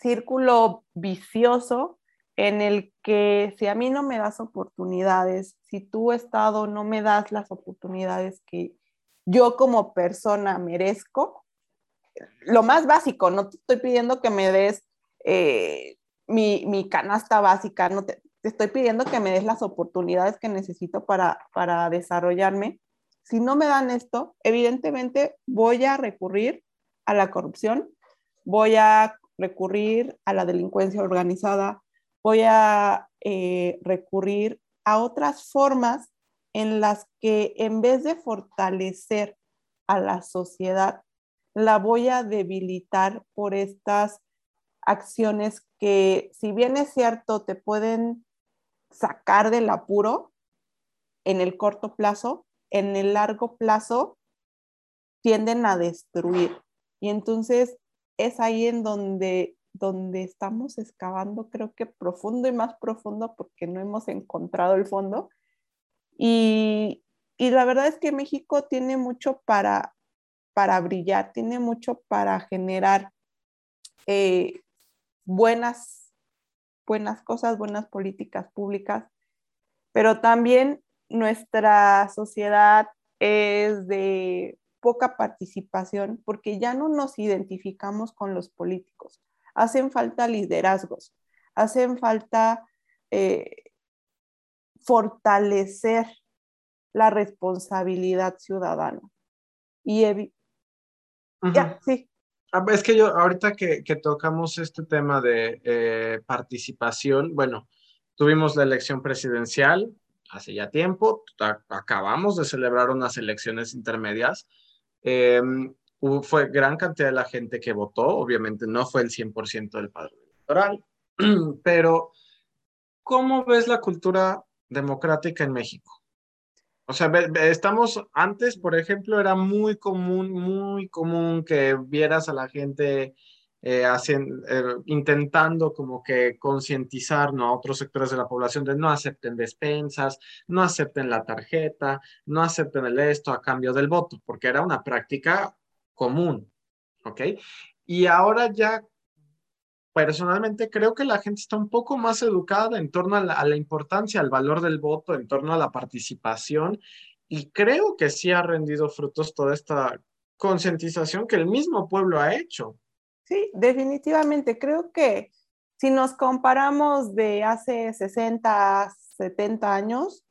círculo vicioso en el que si a mí no me das oportunidades, si tu Estado no me das las oportunidades que yo como persona merezco, lo más básico, no te estoy pidiendo que me des eh, mi, canasta básica, no te, estoy pidiendo que me des las oportunidades que necesito para, para desarrollarme. Si no me dan esto, evidentemente voy a recurrir a la corrupción, voy a recurrir a la delincuencia organizada, voy a eh, recurrir a otras formas en las que en vez de fortalecer a la sociedad, la voy a debilitar por estas acciones que, si bien es cierto, te pueden sacar del apuro en el corto plazo, en el largo plazo tienden a destruir. Y entonces es ahí en donde, donde estamos excavando, creo que profundo y más profundo porque no hemos encontrado el fondo. Y, la verdad es que México tiene mucho para, para brillar, tiene mucho para generar eh, buenas, buenas cosas, buenas políticas públicas, pero también nuestra sociedad es de poca participación porque ya no nos identificamos con los políticos. Hacen falta liderazgos, hacen falta eh, fortalecer la responsabilidad ciudadana. Y ya, sí. Ah, es que yo, ahorita que, tocamos este tema de eh, participación, bueno, tuvimos la elección presidencial hace ya tiempo, acabamos de celebrar unas elecciones intermedias Em, fue gran cantidad de la gente que votó, obviamente no fue el 100% del padrón electoral, [clears throat] pero ¿cómo ves la cultura democrática en México? O sea, estamos, antes, por ejemplo, era muy común, muy común que vieras a la gente eh, eh, intentando como que concientizar ¿no? a otros sectores de la población de no acepten despensas, no acepten la tarjeta, no acepten el esto a cambio del voto, porque era una práctica común, ¿ok? Y ahora ya personalmente creo que la gente está un poco más educada en torno a la, a la, importancia, al valor del voto, en torno a la participación, y creo que sí ha rendido frutos toda esta concientización que el mismo pueblo ha hecho. Sí, definitivamente. Creo que si nos comparamos de hace 60, 70 años,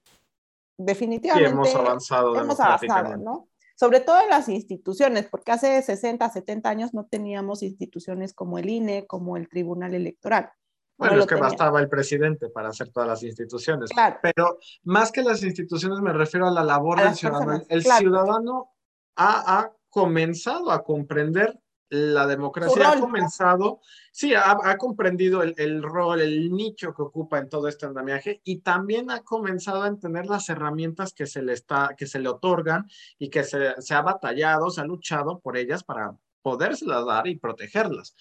definitivamente hemos avanzado. Hemos avanzado, ¿no? Sobre todo en las instituciones, porque hace 60, 70 años no teníamos instituciones como el INE, como el Tribunal Electoral. Bueno, es que bastaba el presidente para hacer todas las instituciones. Claro. Pero más que las instituciones me refiero a la labor del ciudadano. el ciudadano ha, ha comenzado a comprender la democracia ha comenzado, sí, ha, comprendido el, rol, el nicho que ocupa en todo este andamiaje y también ha comenzado a entender las herramientas que se le, está, que se le otorgan y que se, ha batallado, se ha luchado por ellas para podérselas dar y protegerlas.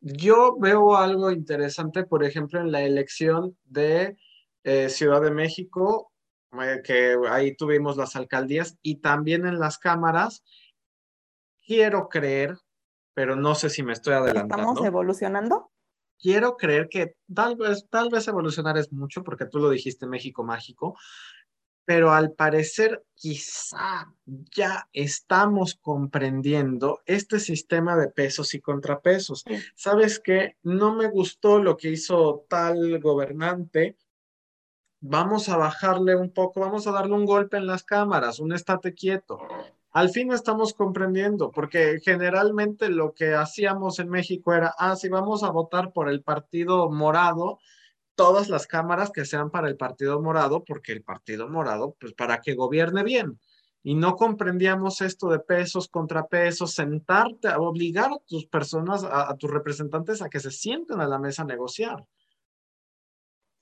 Yo veo algo interesante, por ejemplo, en la elección de eh, Ciudad de México, eh, que ahí tuvimos las alcaldías y también en las cámaras. Quiero creer pero no sé si me estoy adelantando. ¿Estamos evolucionando? Quiero creer que tal vez, tal vez evolucionar es mucho, porque tú lo dijiste, México mágico, pero al parecer quizá ya estamos comprendiendo este sistema de pesos y contrapesos. ¿Sabes qué? No me gustó lo que hizo tal gobernante. Vamos a bajarle un poco, vamos a darle un golpe en las cámaras, un estate quieto al fin estamos comprendiendo, porque generalmente lo que hacíamos en México era, ah, si vamos a votar por el partido morado, todas las cámaras que sean para el partido morado, porque el partido morado, pues para que gobierne bien. Y no comprendíamos esto de pesos, contrapesos, sentarte, obligar a tus personas, a, tus representantes a que se sienten a la mesa a negociar.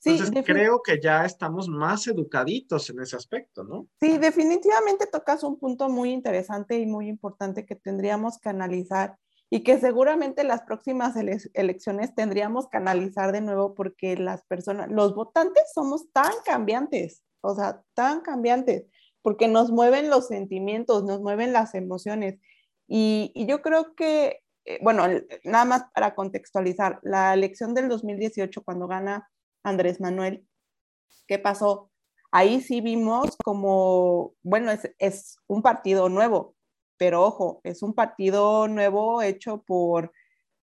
Entonces creo que ya estamos más educaditos en ese aspecto, ¿no? Sí, definitivamente tocas un punto muy interesante y muy importante que tendríamos que analizar y que seguramente las próximas elecciones tendríamos que analizar de nuevo porque las personas, los votantes somos tan cambiantes, o sea, tan cambiantes, porque nos mueven los sentimientos, nos mueven las emociones. Y, y yo creo que, eh, bueno, nada más para contextualizar, la elección del 2018 cuando gana Andrés Manuel, ¿qué pasó? Ahí sí vimos como, bueno, es, es un partido nuevo, pero ojo, es un partido nuevo hecho por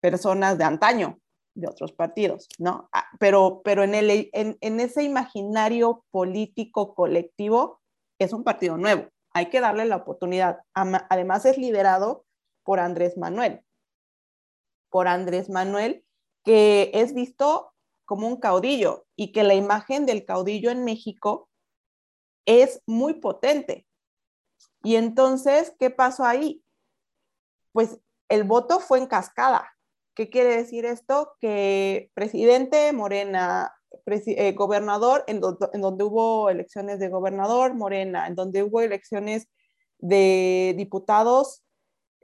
personas de antaño, de otros partidos, ¿no? Ah, pero, pero en, el, en, en, ese imaginario político colectivo es un partido nuevo, hay que darle la oportunidad. Además es liderado por Andrés Manuel, por Andrés Manuel, que es visto como un caudillo y que la imagen del caudillo en México es muy potente. Y entonces, ¿qué pasó ahí? Pues el voto fue en cascada. ¿Qué quiere decir esto? Que presidente Morena, eh, gobernador, en, donde hubo elecciones de gobernador, Morena, en donde hubo elecciones de diputados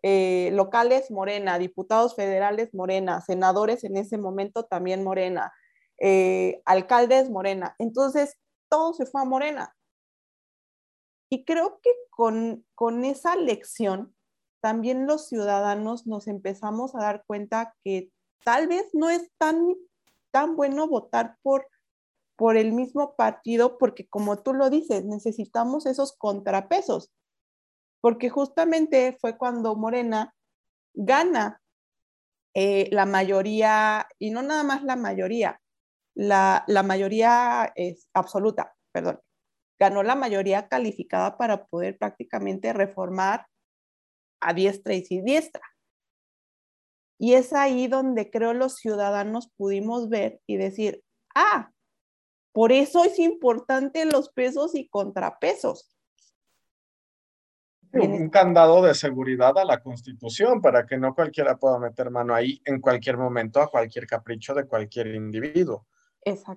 eh, locales, Morena, diputados federales, Morena, senadores en ese momento también Morena, eh, alcaldes Morena. Entonces, todo se fue a Morena. Y creo que con, con esa lección, también los ciudadanos nos empezamos a dar cuenta que tal vez no es tan, tan bueno votar por, por el mismo partido, porque como tú lo dices, necesitamos esos contrapesos, porque justamente fue cuando Morena gana eh, la mayoría, y no nada más la mayoría, la, mayoría es absoluta, perdón, ganó la mayoría calificada para poder prácticamente reformar a diestra y siniestra. Y es ahí donde creo los ciudadanos pudimos ver y decir, ah, por eso es importante los pesos y contrapesos. Un candado de seguridad a la constitución para que no cualquiera pueda meter mano ahí en cualquier momento a cualquier capricho de cualquier individuo.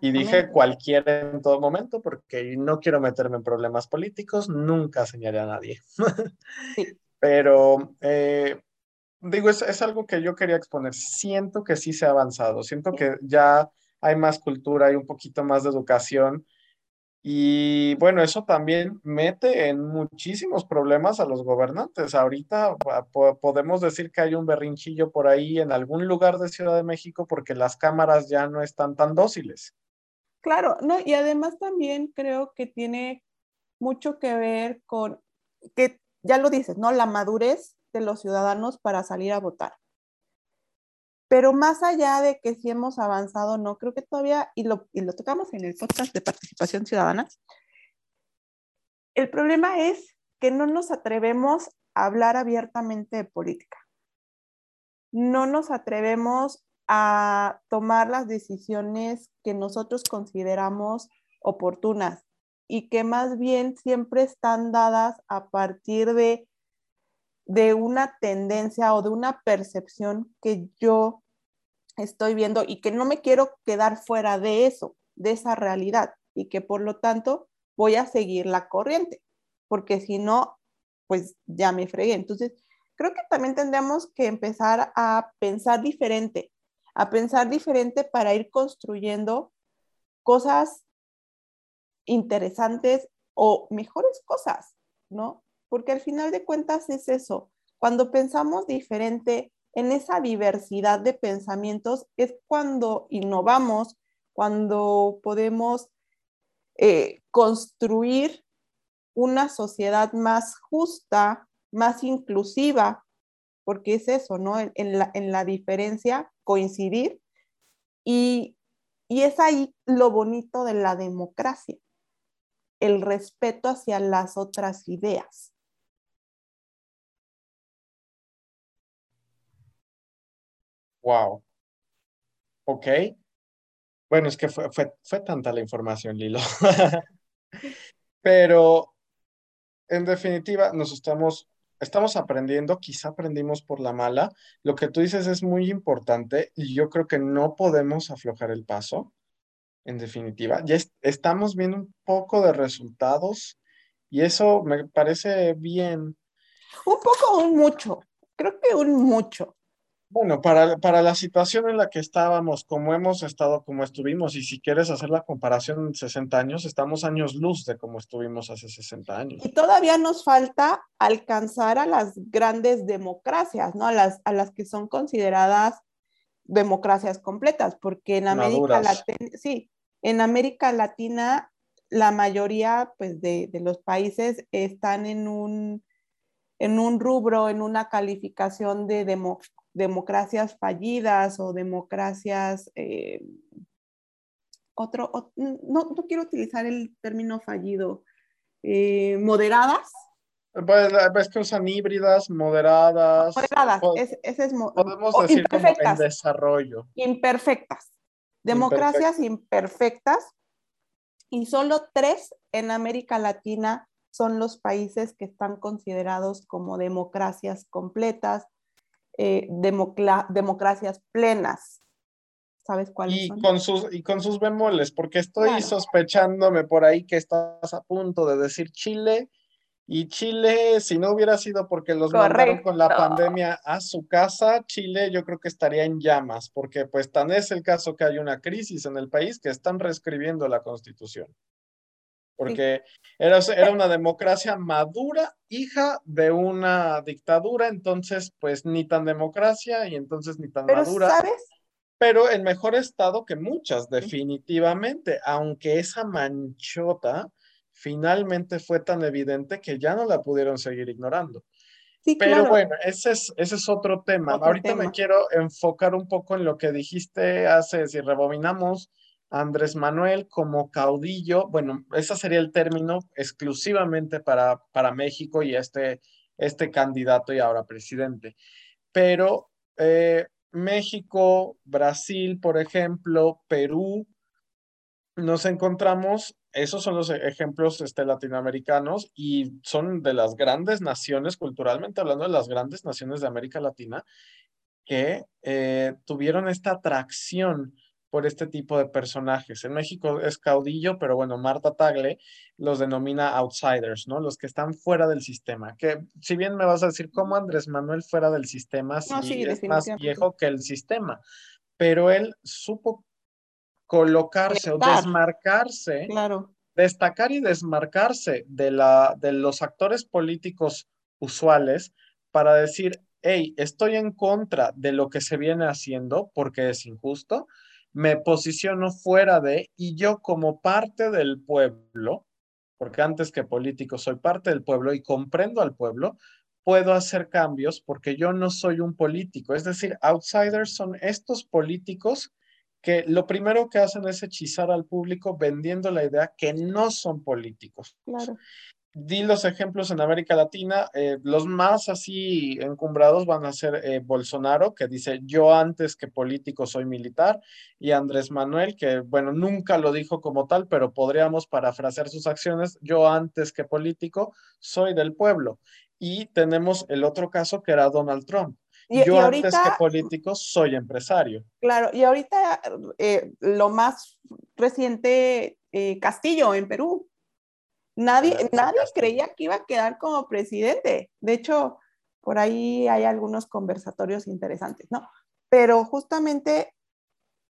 Y dije cualquiera en todo momento porque no quiero meterme en problemas políticos, nunca señalé a nadie. [laughs] Pero eh, digo, es, es, algo que yo quería exponer. Siento que sí se ha avanzado, siento que ya hay más cultura, hay un poquito más de educación y bueno, eso también mete en muchísimos problemas a los gobernantes. Ahorita podemos decir que hay un berrinchillo por ahí en algún lugar de Ciudad de México porque las cámaras ya no están tan dóciles. Claro, no, y además también creo que tiene mucho que ver con que ya lo dices, ¿no? La madurez de los ciudadanos para salir a votar. Pero más allá de que si hemos avanzado no, creo que todavía, y lo, y lo tocamos en el podcast de participación ciudadana, el problema es que no nos atrevemos a hablar abiertamente de política. No nos atrevemos a tomar las decisiones que nosotros consideramos oportunas y que más bien siempre están dadas a partir de de una tendencia o de una percepción que yo estoy viendo y que no me quiero quedar fuera de eso, de esa realidad y que por lo tanto voy a seguir la corriente, porque si no, pues ya me fregué. Entonces, creo que también tendríamos que empezar a pensar diferente, a pensar diferente para ir construyendo cosas interesantes o mejores cosas, ¿no? Porque al final de cuentas es eso. Cuando pensamos diferente en esa diversidad de pensamientos es cuando innovamos, cuando podemos eh, construir una sociedad más justa, más inclusiva, porque es eso, ¿no? En, la, en la, diferencia, coincidir. Y es ahí lo bonito de la democracia, el respeto hacia las otras ideas. Wow. Ok. Bueno, es que fue, fue, fue tanta la información, Lilo. [laughs] Pero en definitiva, nos estamos, estamos aprendiendo, quizá aprendimos por la mala. Lo que tú dices es muy importante y yo creo que no podemos aflojar el paso. en definitiva. Ya estamos viendo un poco de resultados y eso me parece bien. Un poco un mucho. Creo que un mucho. Bueno, para, para, la situación en la que estábamos, como hemos estado, como estuvimos, y si quieres hacer la comparación en 60 años, estamos años luz de como estuvimos hace 60 años. Y todavía nos falta alcanzar a las grandes democracias, ¿no? A las, a las que son consideradas democracias completas, porque en América Latina, sí, en América Latina la mayoría pues, de, de los países están en un, en un rubro, en una calificación de democracia democracias fallidas o democracias, eh, otro, no, no, quiero utilizar el término fallido, eh, moderadas. Pues, ves que usan híbridas, moderadas. Moderadas, ese es, podemos decir como en desarrollo. Imperfectas. Democracias imperfectas. Y solo tres en América Latina son los países que están considerados como democracias completas, eh, democracias plenas. ¿Sabes cuáles y Con sus, y con sus bemoles, porque estoy sospechándome por ahí que estás a punto de decir Chile. Y Chile, si no hubiera sido porque los mandaron con la pandemia a su casa, Chile yo creo que estaría en llamas, porque pues tan es el caso que hay una crisis en el país que están reescribiendo la constitución porque era, era una democracia madura, hija de una dictadura, entonces pues ni tan democracia y entonces ni tan Pero, madura. ¿sabes? Pero en mejor estado que muchas, definitivamente, aunque esa manchota finalmente fue tan evidente que ya no la pudieron seguir ignorando. Sí, Pero bueno, ese es, ese es otro tema. Ahorita me quiero enfocar un poco en lo que dijiste hace, si rebobinamos, Andrés Manuel como caudillo, bueno, ese sería el término exclusivamente para, para México y este, este candidato y ahora presidente. Pero eh, México, Brasil, por ejemplo, Perú, nos encontramos, esos son los ejemplos este, latinoamericanos y son de las grandes naciones, culturalmente hablando de las grandes naciones de América Latina, que eh, tuvieron esta atracción por este tipo de personajes. En México es caudillo, pero bueno, Marta Tagle los denomina outsiders, ¿no? Los que están fuera del sistema. Que si bien me vas a decir cómo Andrés Manuel fuera del sistema, sí, es más viejo que el sistema, pero él supo colocarse o desmarcarse, claro. destacar y desmarcarse de, la, de los actores políticos usuales para decir, hey, estoy en contra de lo que se viene haciendo porque es injusto, me posiciono fuera de y yo como parte del pueblo, porque antes que político soy parte del pueblo y comprendo al pueblo, puedo hacer cambios porque yo no soy un político. Es decir, outsiders son estos políticos que lo primero que hacen es hechizar al público vendiendo la idea que no son políticos. Claro di los ejemplos en América Latina, eh, los más así encumbrados van a ser eh, Bolsonaro, que dice yo antes que político soy militar, y Andrés Manuel, que bueno, nunca lo dijo como tal, pero podríamos parafrasear sus acciones, yo antes que político soy del pueblo. Y tenemos el otro caso que era Donald Trump. yo antes que político soy empresario. Claro, y ahorita eh, lo más reciente, Castillo en Perú, Nadie, nadie creía que iba a quedar como presidente. De hecho, por ahí hay algunos conversatorios interesantes, ¿no? Pero justamente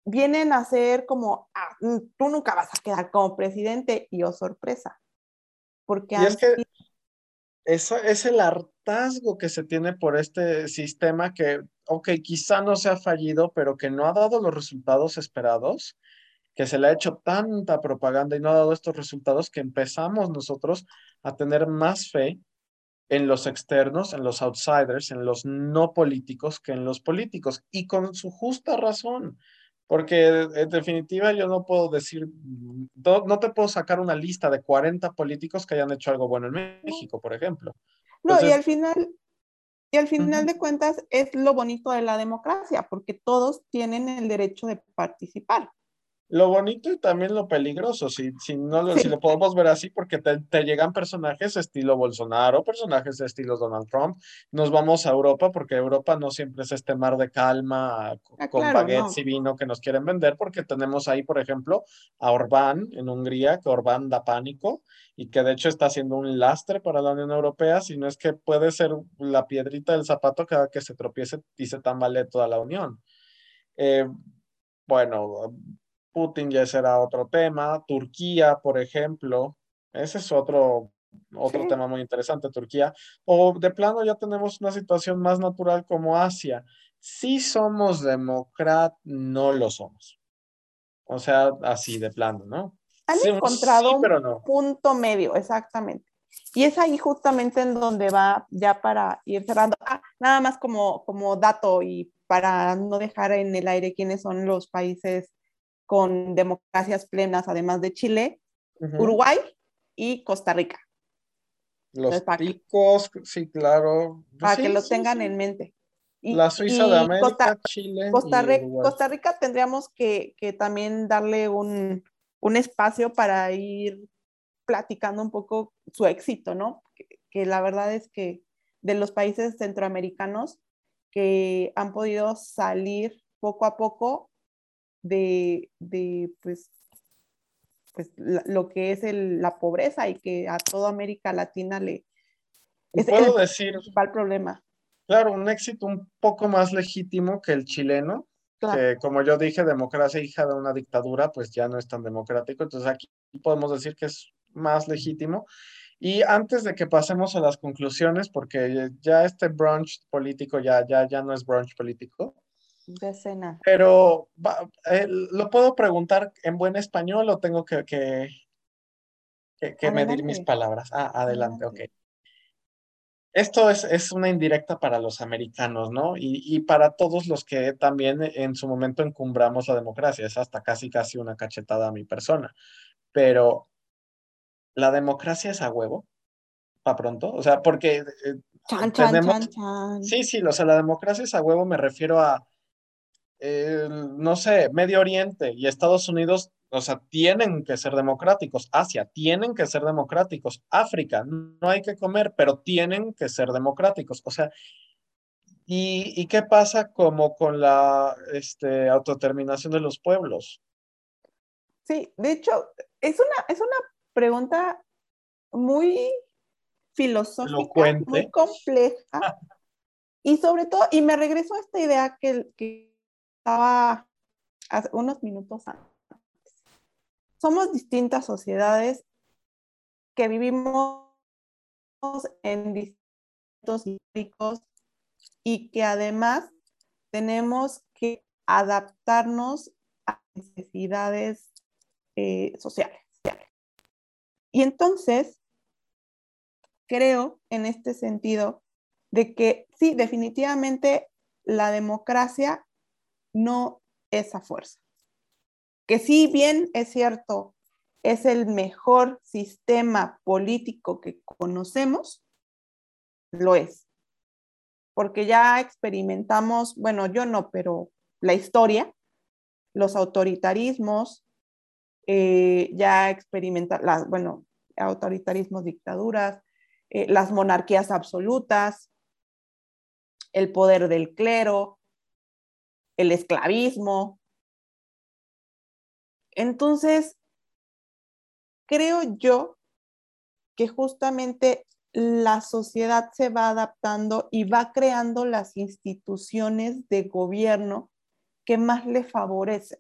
vienen a ser como, ah, mm, tú nunca vas a quedar como presidente y oh sorpresa. Porque y es que eso es el hartazgo que se tiene por este sistema que, ok, quizá no se ha fallido, pero que no ha dado los resultados esperados que se le ha hecho tanta propaganda y no ha dado estos resultados que empezamos nosotros a tener más fe en los externos, en los outsiders, en los no políticos que en los políticos y con su justa razón. Porque en definitiva yo no puedo decir, no, te puedo sacar una lista de 40 políticos que hayan hecho algo bueno en México, por ejemplo. No, y al final, y al final de cuentas es lo bonito de la democracia, porque todos tienen el derecho de participar. Lo bonito y también lo peligroso, si, si, no lo, si lo podemos ver así, porque te, te, llegan personajes estilo Bolsonaro, personajes estilo Donald Trump, nos vamos a Europa, porque Europa no siempre es este mar de calma ah, con baguettes y vino que nos quieren vender, porque tenemos ahí, por ejemplo, a Orbán en Hungría, que Orbán da pánico y que de hecho está haciendo un lastre para la Unión Europea, si no es que puede ser la piedrita del zapato cada que se tropiece y se tambalee toda la Unión. Eh, bueno, Putin ya será otro tema. Turquía, por ejemplo, ese es otro, otro tema muy interesante, Turquía. O de plano ya tenemos una situación más natural como Asia. Si somos demócratas, no lo somos. O sea, así de plano, ¿no? Han encontrado un punto medio, exactamente. Y es ahí justamente en donde va ya para ir cerrando. Ah, nada más como, como dato y para no dejar en el aire quiénes son los países con democracias plenas, además de Chile, Uruguay y Costa Rica. Los picos, sí, claro. Para que lo tengan en mente. la Suiza de América, Chile. Costa, Costa, Rica tendríamos que, también darle un, espacio para ir platicando un poco su éxito, ¿no? que, la verdad es que de los países centroamericanos que han podido salir poco a poco de, de pues, pues lo que es el, la pobreza y que a toda América Latina le es puedo el decir, principal problema. Claro, un éxito un poco más legítimo que el chileno, que como yo dije, democracia hija de una dictadura, pues ya no es tan democrático, entonces aquí podemos decir que es más legítimo. Y antes de que pasemos a las conclusiones, porque ya este brunch político ya, ya, ya no es brunch político, de cena. Pero, eh, ¿lo puedo preguntar en buen español o tengo que, que, que, medir mis palabras? Ah, adelante, ok. Esto es, es, una indirecta para los americanos, ¿no? Y, y, para todos los que también en su momento encumbramos la democracia. Es hasta casi, casi una cachetada a mi persona. Pero, ¿la democracia es a huevo? ¿Para pronto? O sea, porque... Eh, chan, chan, chan, chan. Sí, sí, o sea, la democracia es a huevo, me refiero a no sé, Medio Oriente y Estados Unidos, o sea, tienen que ser democráticos. Asia, tienen que ser democráticos. África, no hay que comer, pero tienen que ser democráticos. O sea, ¿y, qué pasa como con la este, autodeterminación de los pueblos? Sí, de hecho, es una, es una pregunta muy filosófica, muy compleja. [laughs] y sobre todo, y me regreso a esta idea que, que estaba hace unos minutos antes. Somos distintas sociedades que vivimos en distintos históricos y que además tenemos que adaptarnos a necesidades eh, sociales. Y entonces, creo en este sentido de que sí, definitivamente la democracia no esa fuerza. Que si bien es cierto, es el mejor sistema político que conocemos, lo es. Porque ya experimentamos, bueno, yo no, pero la historia, los autoritarismos, eh, ya experimentar, las, bueno, autoritarismos, dictaduras, eh, las monarquías absolutas, el poder del clero, el esclavismo. Entonces, creo yo que justamente la sociedad se va adaptando y va creando las instituciones de gobierno que más le favorecen.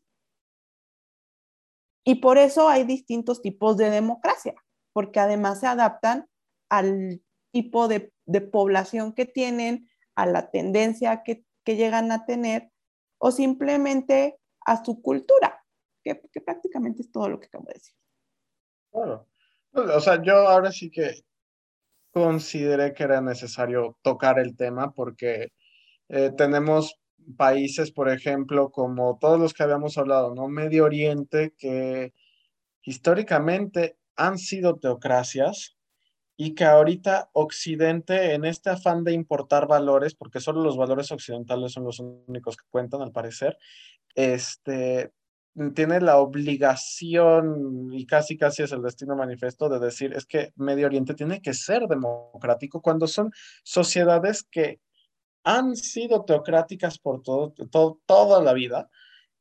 Y por eso hay distintos tipos de democracia, porque además se adaptan al tipo de, población que tienen, a la tendencia que, llegan a tener o simplemente a su cultura, que, prácticamente es todo lo que acabo de decir. Bueno, o sea, yo ahora sí que consideré que era necesario tocar el tema porque eh, tenemos países, por ejemplo, como todos los que habíamos hablado, ¿no? Medio Oriente, que históricamente han sido teocracias, y que ahorita Occidente, en este afán de importar valores, porque solo los valores occidentales son los únicos que cuentan al parecer, este, tiene la obligación, y casi casi es el destino manifiesto, de decir, es que Medio Oriente tiene que ser democrático cuando son sociedades que han sido teocráticas por todo, toda la vida.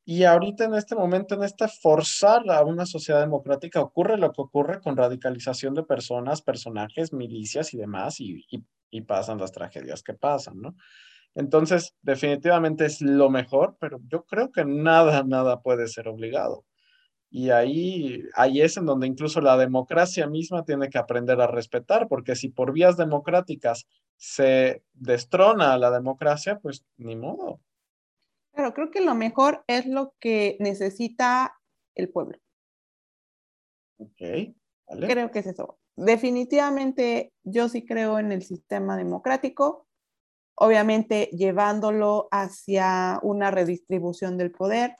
Y ahorita en este momento, en este forzar a una sociedad democrática, ocurre lo que ocurre con radicalización de personas, personajes, milicias y demás, y, pasan las tragedias que pasan, ¿no? Entonces, definitivamente es lo mejor, pero yo creo que nada, nada puede ser obligado. Y ahí, ahí es en donde incluso la democracia misma tiene que aprender a respetar, porque si por vías democráticas se destrona la democracia, pues ni modo. Pero creo que lo mejor es lo que necesita el pueblo. Ok, vale. Creo que es eso. Definitivamente yo sí creo en el sistema democrático obviamente llevándolo hacia una redistribución del poder,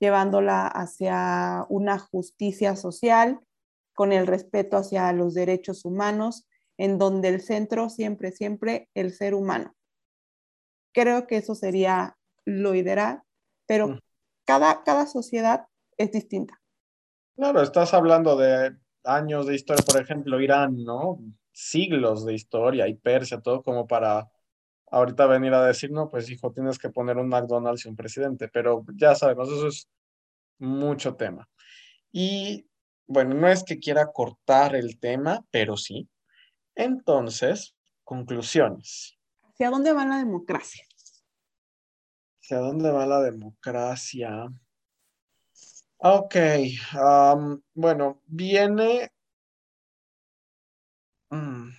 llevándola hacia una justicia social, con el respeto hacia los derechos humanos, en donde el centro siempre, siempre el ser humano. Creo que eso sería lo ideal, pero cada, cada sociedad es distinta. Claro, estás hablando de años de historia, por ejemplo, Irán, ¿no? Siglos de historia y Persia, todo como para ahorita venir a decir, no, pues hijo, tienes que poner un McDonald's y un presidente, pero ya sabemos, eso es mucho tema. Y bueno, no es que quiera cortar el tema, pero sí. Entonces, conclusiones. ¿Hacia dónde va la democracia? ¿Hacia dónde va la democracia? Ok, bueno, viene... Mm,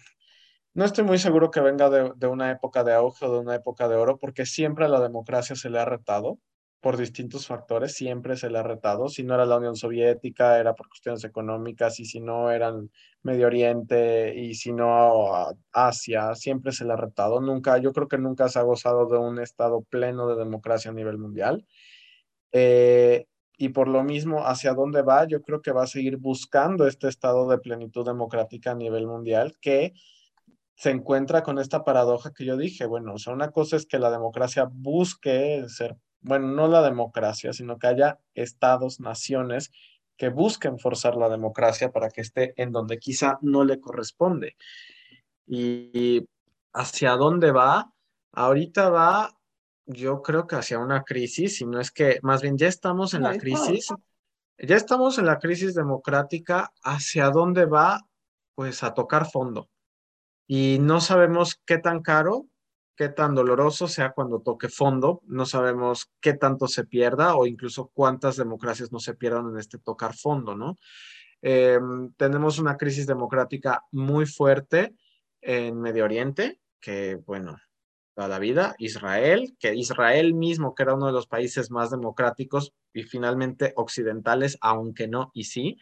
no estoy muy seguro que venga de, una época de auge o de una época de oro, porque siempre a la democracia se le ha retado por distintos factores, siempre se le ha retado. Si no era la Unión Soviética, era por cuestiones económicas, y si no eran Medio Oriente, y si no Asia, siempre se le ha retado. Nunca, yo creo que nunca se ha gozado de un estado pleno de democracia a nivel mundial. Eh, y por lo mismo, ¿hacia dónde va? Yo creo que va a seguir buscando este estado de plenitud democrática a nivel mundial que se encuentra con esta paradoja que yo dije, bueno, o sea, una cosa es que la democracia busque ser, bueno, no la democracia, sino que haya estados, naciones que busquen forzar la democracia para que esté en donde quizá no le corresponde. Y hacia dónde va? Ahorita va, yo creo que hacia una crisis, y no es que, más bien ya estamos en la crisis, ya estamos en la crisis democrática, ¿hacia dónde va? Pues a tocar fondo y no sabemos qué tan caro, qué tan doloroso sea cuando toque fondo, no sabemos qué tanto se pierda o incluso cuántas democracias no se pierdan en este tocar fondo, ¿no? Em, tenemos una crisis democrática muy fuerte en Medio Oriente, que bueno, toda la vida, Israel, que Israel mismo, que era uno de los países más democráticos y finalmente occidentales, aunque no, y sí,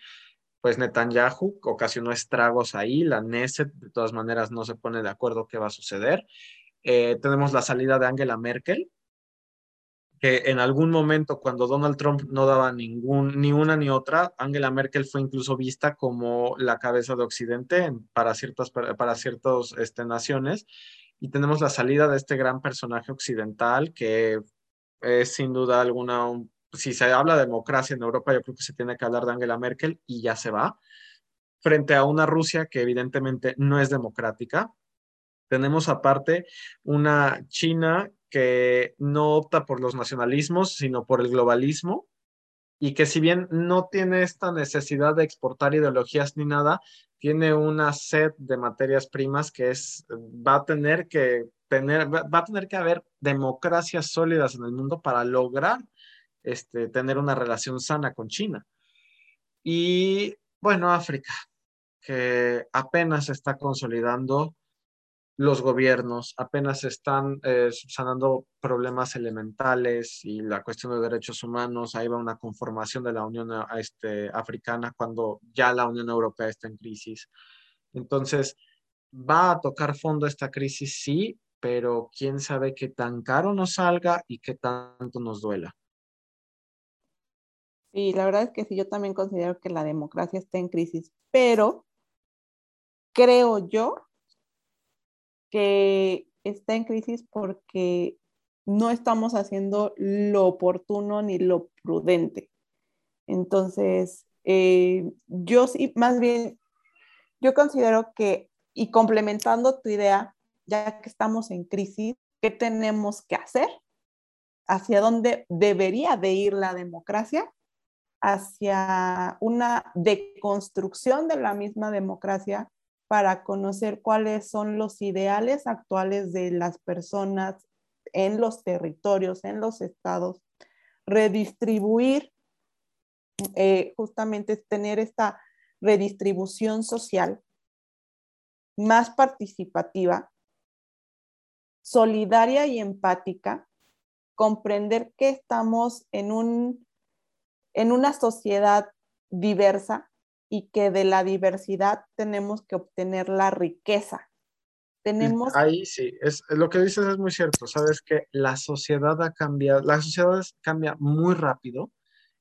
pues Netanyahu ocasionó estragos ahí, la Neset de todas maneras no se pone de acuerdo qué va a suceder. Eh, tenemos la salida de Angela Merkel, que en algún momento cuando Donald Trump no daba ningún, ni una ni otra, Angela Merkel fue incluso vista como la cabeza de Occidente para ciertas para ciertos, este, naciones. Y tenemos la salida de este gran personaje occidental que es sin duda alguna un si se habla de democracia en Europa, yo creo que se tiene que hablar de Angela Merkel y ya se va, frente a una Rusia que evidentemente no es democrática. Tenemos aparte una China que no opta por los nacionalismos, sino por el globalismo, y que si bien no tiene esta necesidad de exportar ideologías ni nada, tiene una sed de materias primas que es, va a tener que tener, va a tener que haber democracias sólidas en el mundo para lograr este, tener una relación sana con China. Y bueno, África, que apenas está consolidando los gobiernos, apenas están eh, sanando problemas elementales y la cuestión de derechos humanos, ahí va una conformación de la Unión este, Africana cuando ya la Unión Europea está en crisis. Entonces, va a tocar fondo esta crisis, sí, pero quién sabe qué tan caro nos salga y qué tanto nos duela. Sí, la verdad es que sí, yo también considero que la democracia está en crisis, pero creo yo que está en crisis porque no estamos haciendo lo oportuno ni lo prudente. Entonces, eh, yo sí, más bien, yo considero que, y complementando tu idea, ya que estamos en crisis, ¿qué tenemos que hacer? ¿Hacia dónde debería de ir la democracia? Hacia una deconstrucción de la misma democracia para conocer cuáles son los ideales actuales de las personas en los territorios, en los estados, redistribuir, eh, justamente tener esta redistribución social más participativa, solidaria y empática, comprender que estamos en, un, en una sociedad diversa y que de la diversidad tenemos que obtener la riqueza. Tenemos... Ahí sí, es, lo que dices es muy cierto. Sabes que la sociedad ha cambiado, la sociedad cambia muy rápido.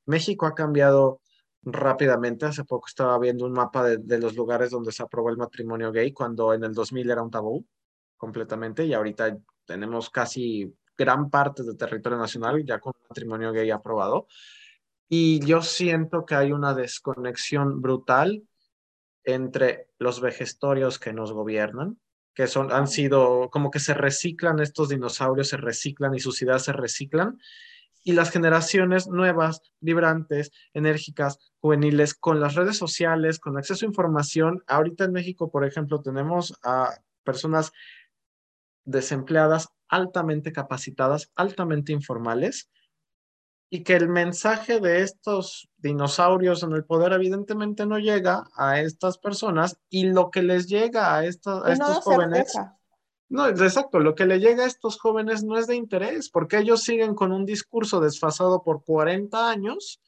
México ha cambiado rápidamente. Hace poco estaba viendo un mapa de, de, los lugares donde se aprobó el matrimonio gay, cuando en el 2000 era un tabú completamente y ahorita tenemos casi gran parte del territorio nacional ya con matrimonio gay aprobado. Y yo siento que hay una desconexión brutal entre los vejestorios que nos gobiernan, que son, han sido como que se reciclan estos dinosaurios, se reciclan y sus ideas se reciclan, y las generaciones nuevas, vibrantes, enérgicas, juveniles, con las redes sociales, con acceso a información. Ahorita en México, por ejemplo, tenemos a personas desempleadas altamente capacitadas, altamente informales, y que el mensaje de estos dinosaurios en el poder evidentemente no llega a estas personas y lo que les llega a, estos, a estos jóvenes... No, exacto, lo que le llega a estos jóvenes no es de interés, porque ellos siguen con un discurso desfasado por 40 años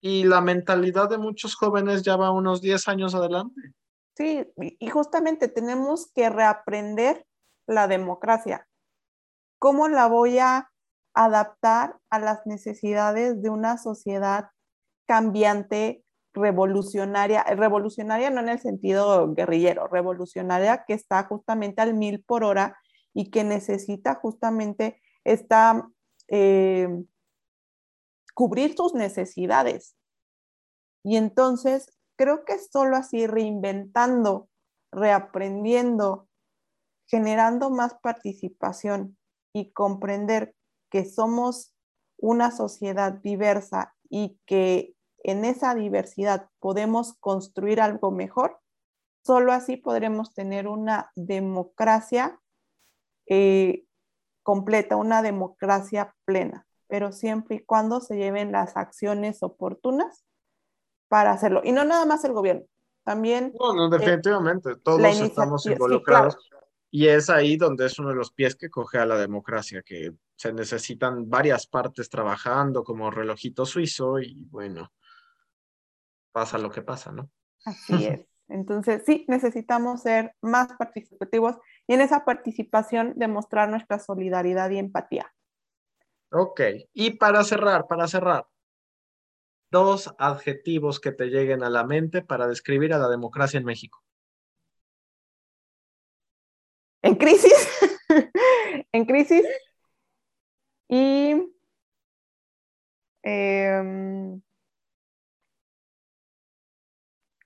y la mentalidad de muchos jóvenes ya va unos 10 años adelante. Sí, y justamente tenemos que reaprender la democracia. ¿Cómo la voy a adaptar a las necesidades de una sociedad cambiante, revolucionaria, revolucionaria no en el sentido guerrillero, revolucionaria que está justamente al mil por hora y que necesita justamente esta, eh, cubrir sus necesidades. Y entonces creo que solo así reinventando, reaprendiendo, generando más participación y comprender que somos una sociedad diversa y que en esa diversidad podemos construir algo mejor, solo así podremos tener una democracia eh, completa, una democracia plena, pero siempre y cuando se lleven las acciones oportunas para hacerlo. Y no nada más el gobierno, también... No, no definitivamente, todos estamos involucrados. Y es ahí donde es uno de los pies que coge a la democracia, que se necesitan varias partes trabajando como relojito suizo y bueno, pasa lo que pasa, ¿no? Así es. Entonces, sí, necesitamos ser más participativos y en esa participación demostrar nuestra solidaridad y empatía. Ok, y para cerrar, para cerrar, dos adjetivos que te lleguen a la mente para describir a la democracia en México en crisis, [laughs] en crisis y em,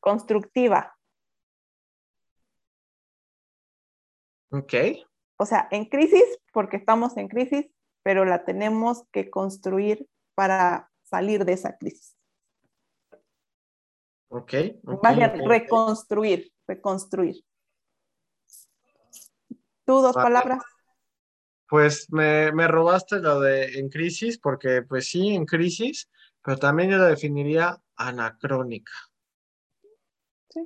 constructiva. Ok. O sea, en crisis porque estamos en crisis, pero la tenemos que construir para salir de esa crisis. Ok. okay, reconstruir, reconstruir. ¿Tú dos palabras? Pues me, robaste lo de en crisis, porque pues sí, en crisis, pero también yo la definiría anacrónica.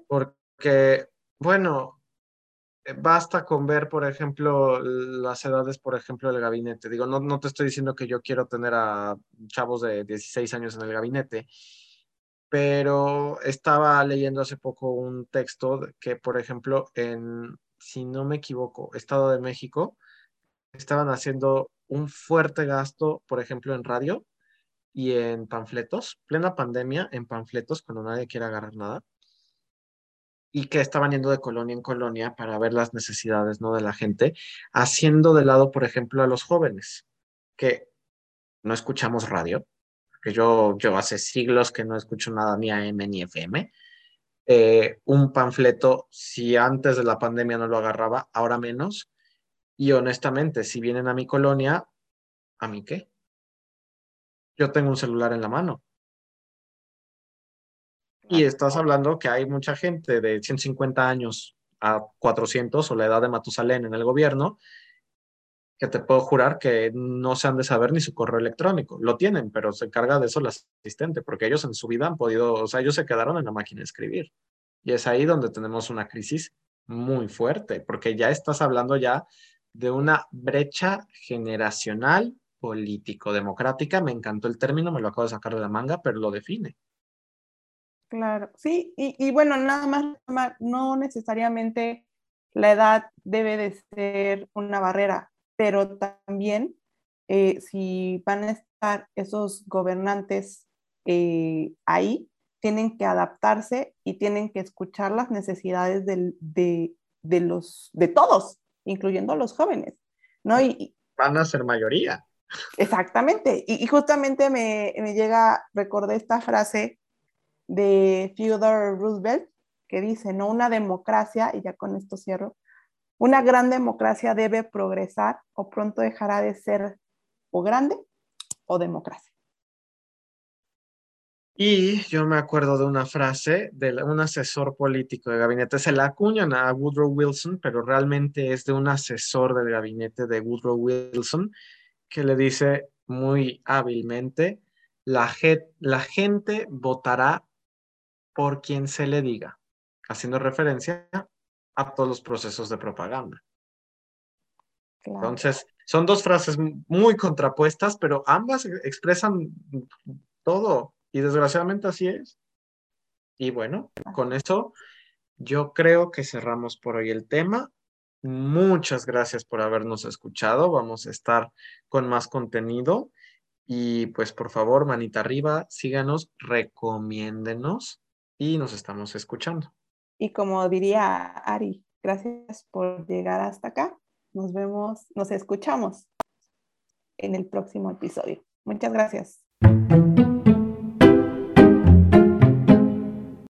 Porque, bueno, basta con ver, por ejemplo, las edades, por ejemplo, del gabinete. Digo, no, no te estoy diciendo que yo quiero tener a chavos de 16 años en el gabinete, pero estaba leyendo hace poco un texto que, por ejemplo, en si no me equivoco, Estado de México, estaban haciendo un fuerte gasto, por ejemplo, en radio y en panfletos, plena pandemia, en panfletos, cuando nadie quiere agarrar nada, y que estaban yendo de colonia en colonia para ver las necesidades ¿no? de la gente, haciendo de lado, por ejemplo, a los jóvenes, que no escuchamos radio, porque yo, yo hace siglos que no escucho nada ni AM ni FM. Eh, un panfleto, si antes de la pandemia no lo agarraba, ahora menos. Y honestamente, si vienen a mi colonia, ¿a mí qué? Yo tengo un celular en la mano. Y estás hablando que hay mucha gente de 150 años a 400 o la edad de Matusalén en el gobierno que te puedo jurar que no se han de saber ni su correo electrónico. Lo tienen, pero se encarga de eso el asistente, porque ellos en su vida han podido, o sea, ellos se quedaron en la máquina de escribir. Y es ahí donde tenemos una crisis muy fuerte, porque ya estás hablando ya de una brecha generacional político-democrática. Me encantó el término, me lo acabo de sacar de la manga, pero lo define. Claro, sí, y, y bueno, nada más, no necesariamente la edad debe de ser una barrera pero también eh, si van a estar esos gobernantes eh, ahí, tienen que adaptarse y tienen que escuchar las necesidades de, los, de todos, incluyendo los jóvenes, ¿no? Y, van a ser mayoría. Exactamente. Y, justamente me, me, llega, recordé esta frase de Theodore Roosevelt que dice, no una democracia, y ya con esto cierro, una gran democracia debe progresar o pronto dejará de ser o grande o democracia. Y yo me acuerdo de una frase de un asesor político de gabinete, se la acuñan a Woodrow Wilson, pero realmente es de un asesor del gabinete de Woodrow Wilson que le dice muy hábilmente, la, la gente votará por quien se le diga, haciendo referencia a todos los procesos de propaganda. Entonces, son dos frases muy contrapuestas, pero ambas expresan todo y desgraciadamente así es. Y bueno, con eso yo creo que cerramos por hoy el tema. Muchas gracias por habernos escuchado. Vamos a estar con más contenido. Y pues por favor, manita arriba, síganos, recomiéndenos y nos estamos escuchando. Y como diría Ari, gracias por llegar hasta acá. Nos vemos, nos escuchamos en el próximo episodio. Muchas gracias.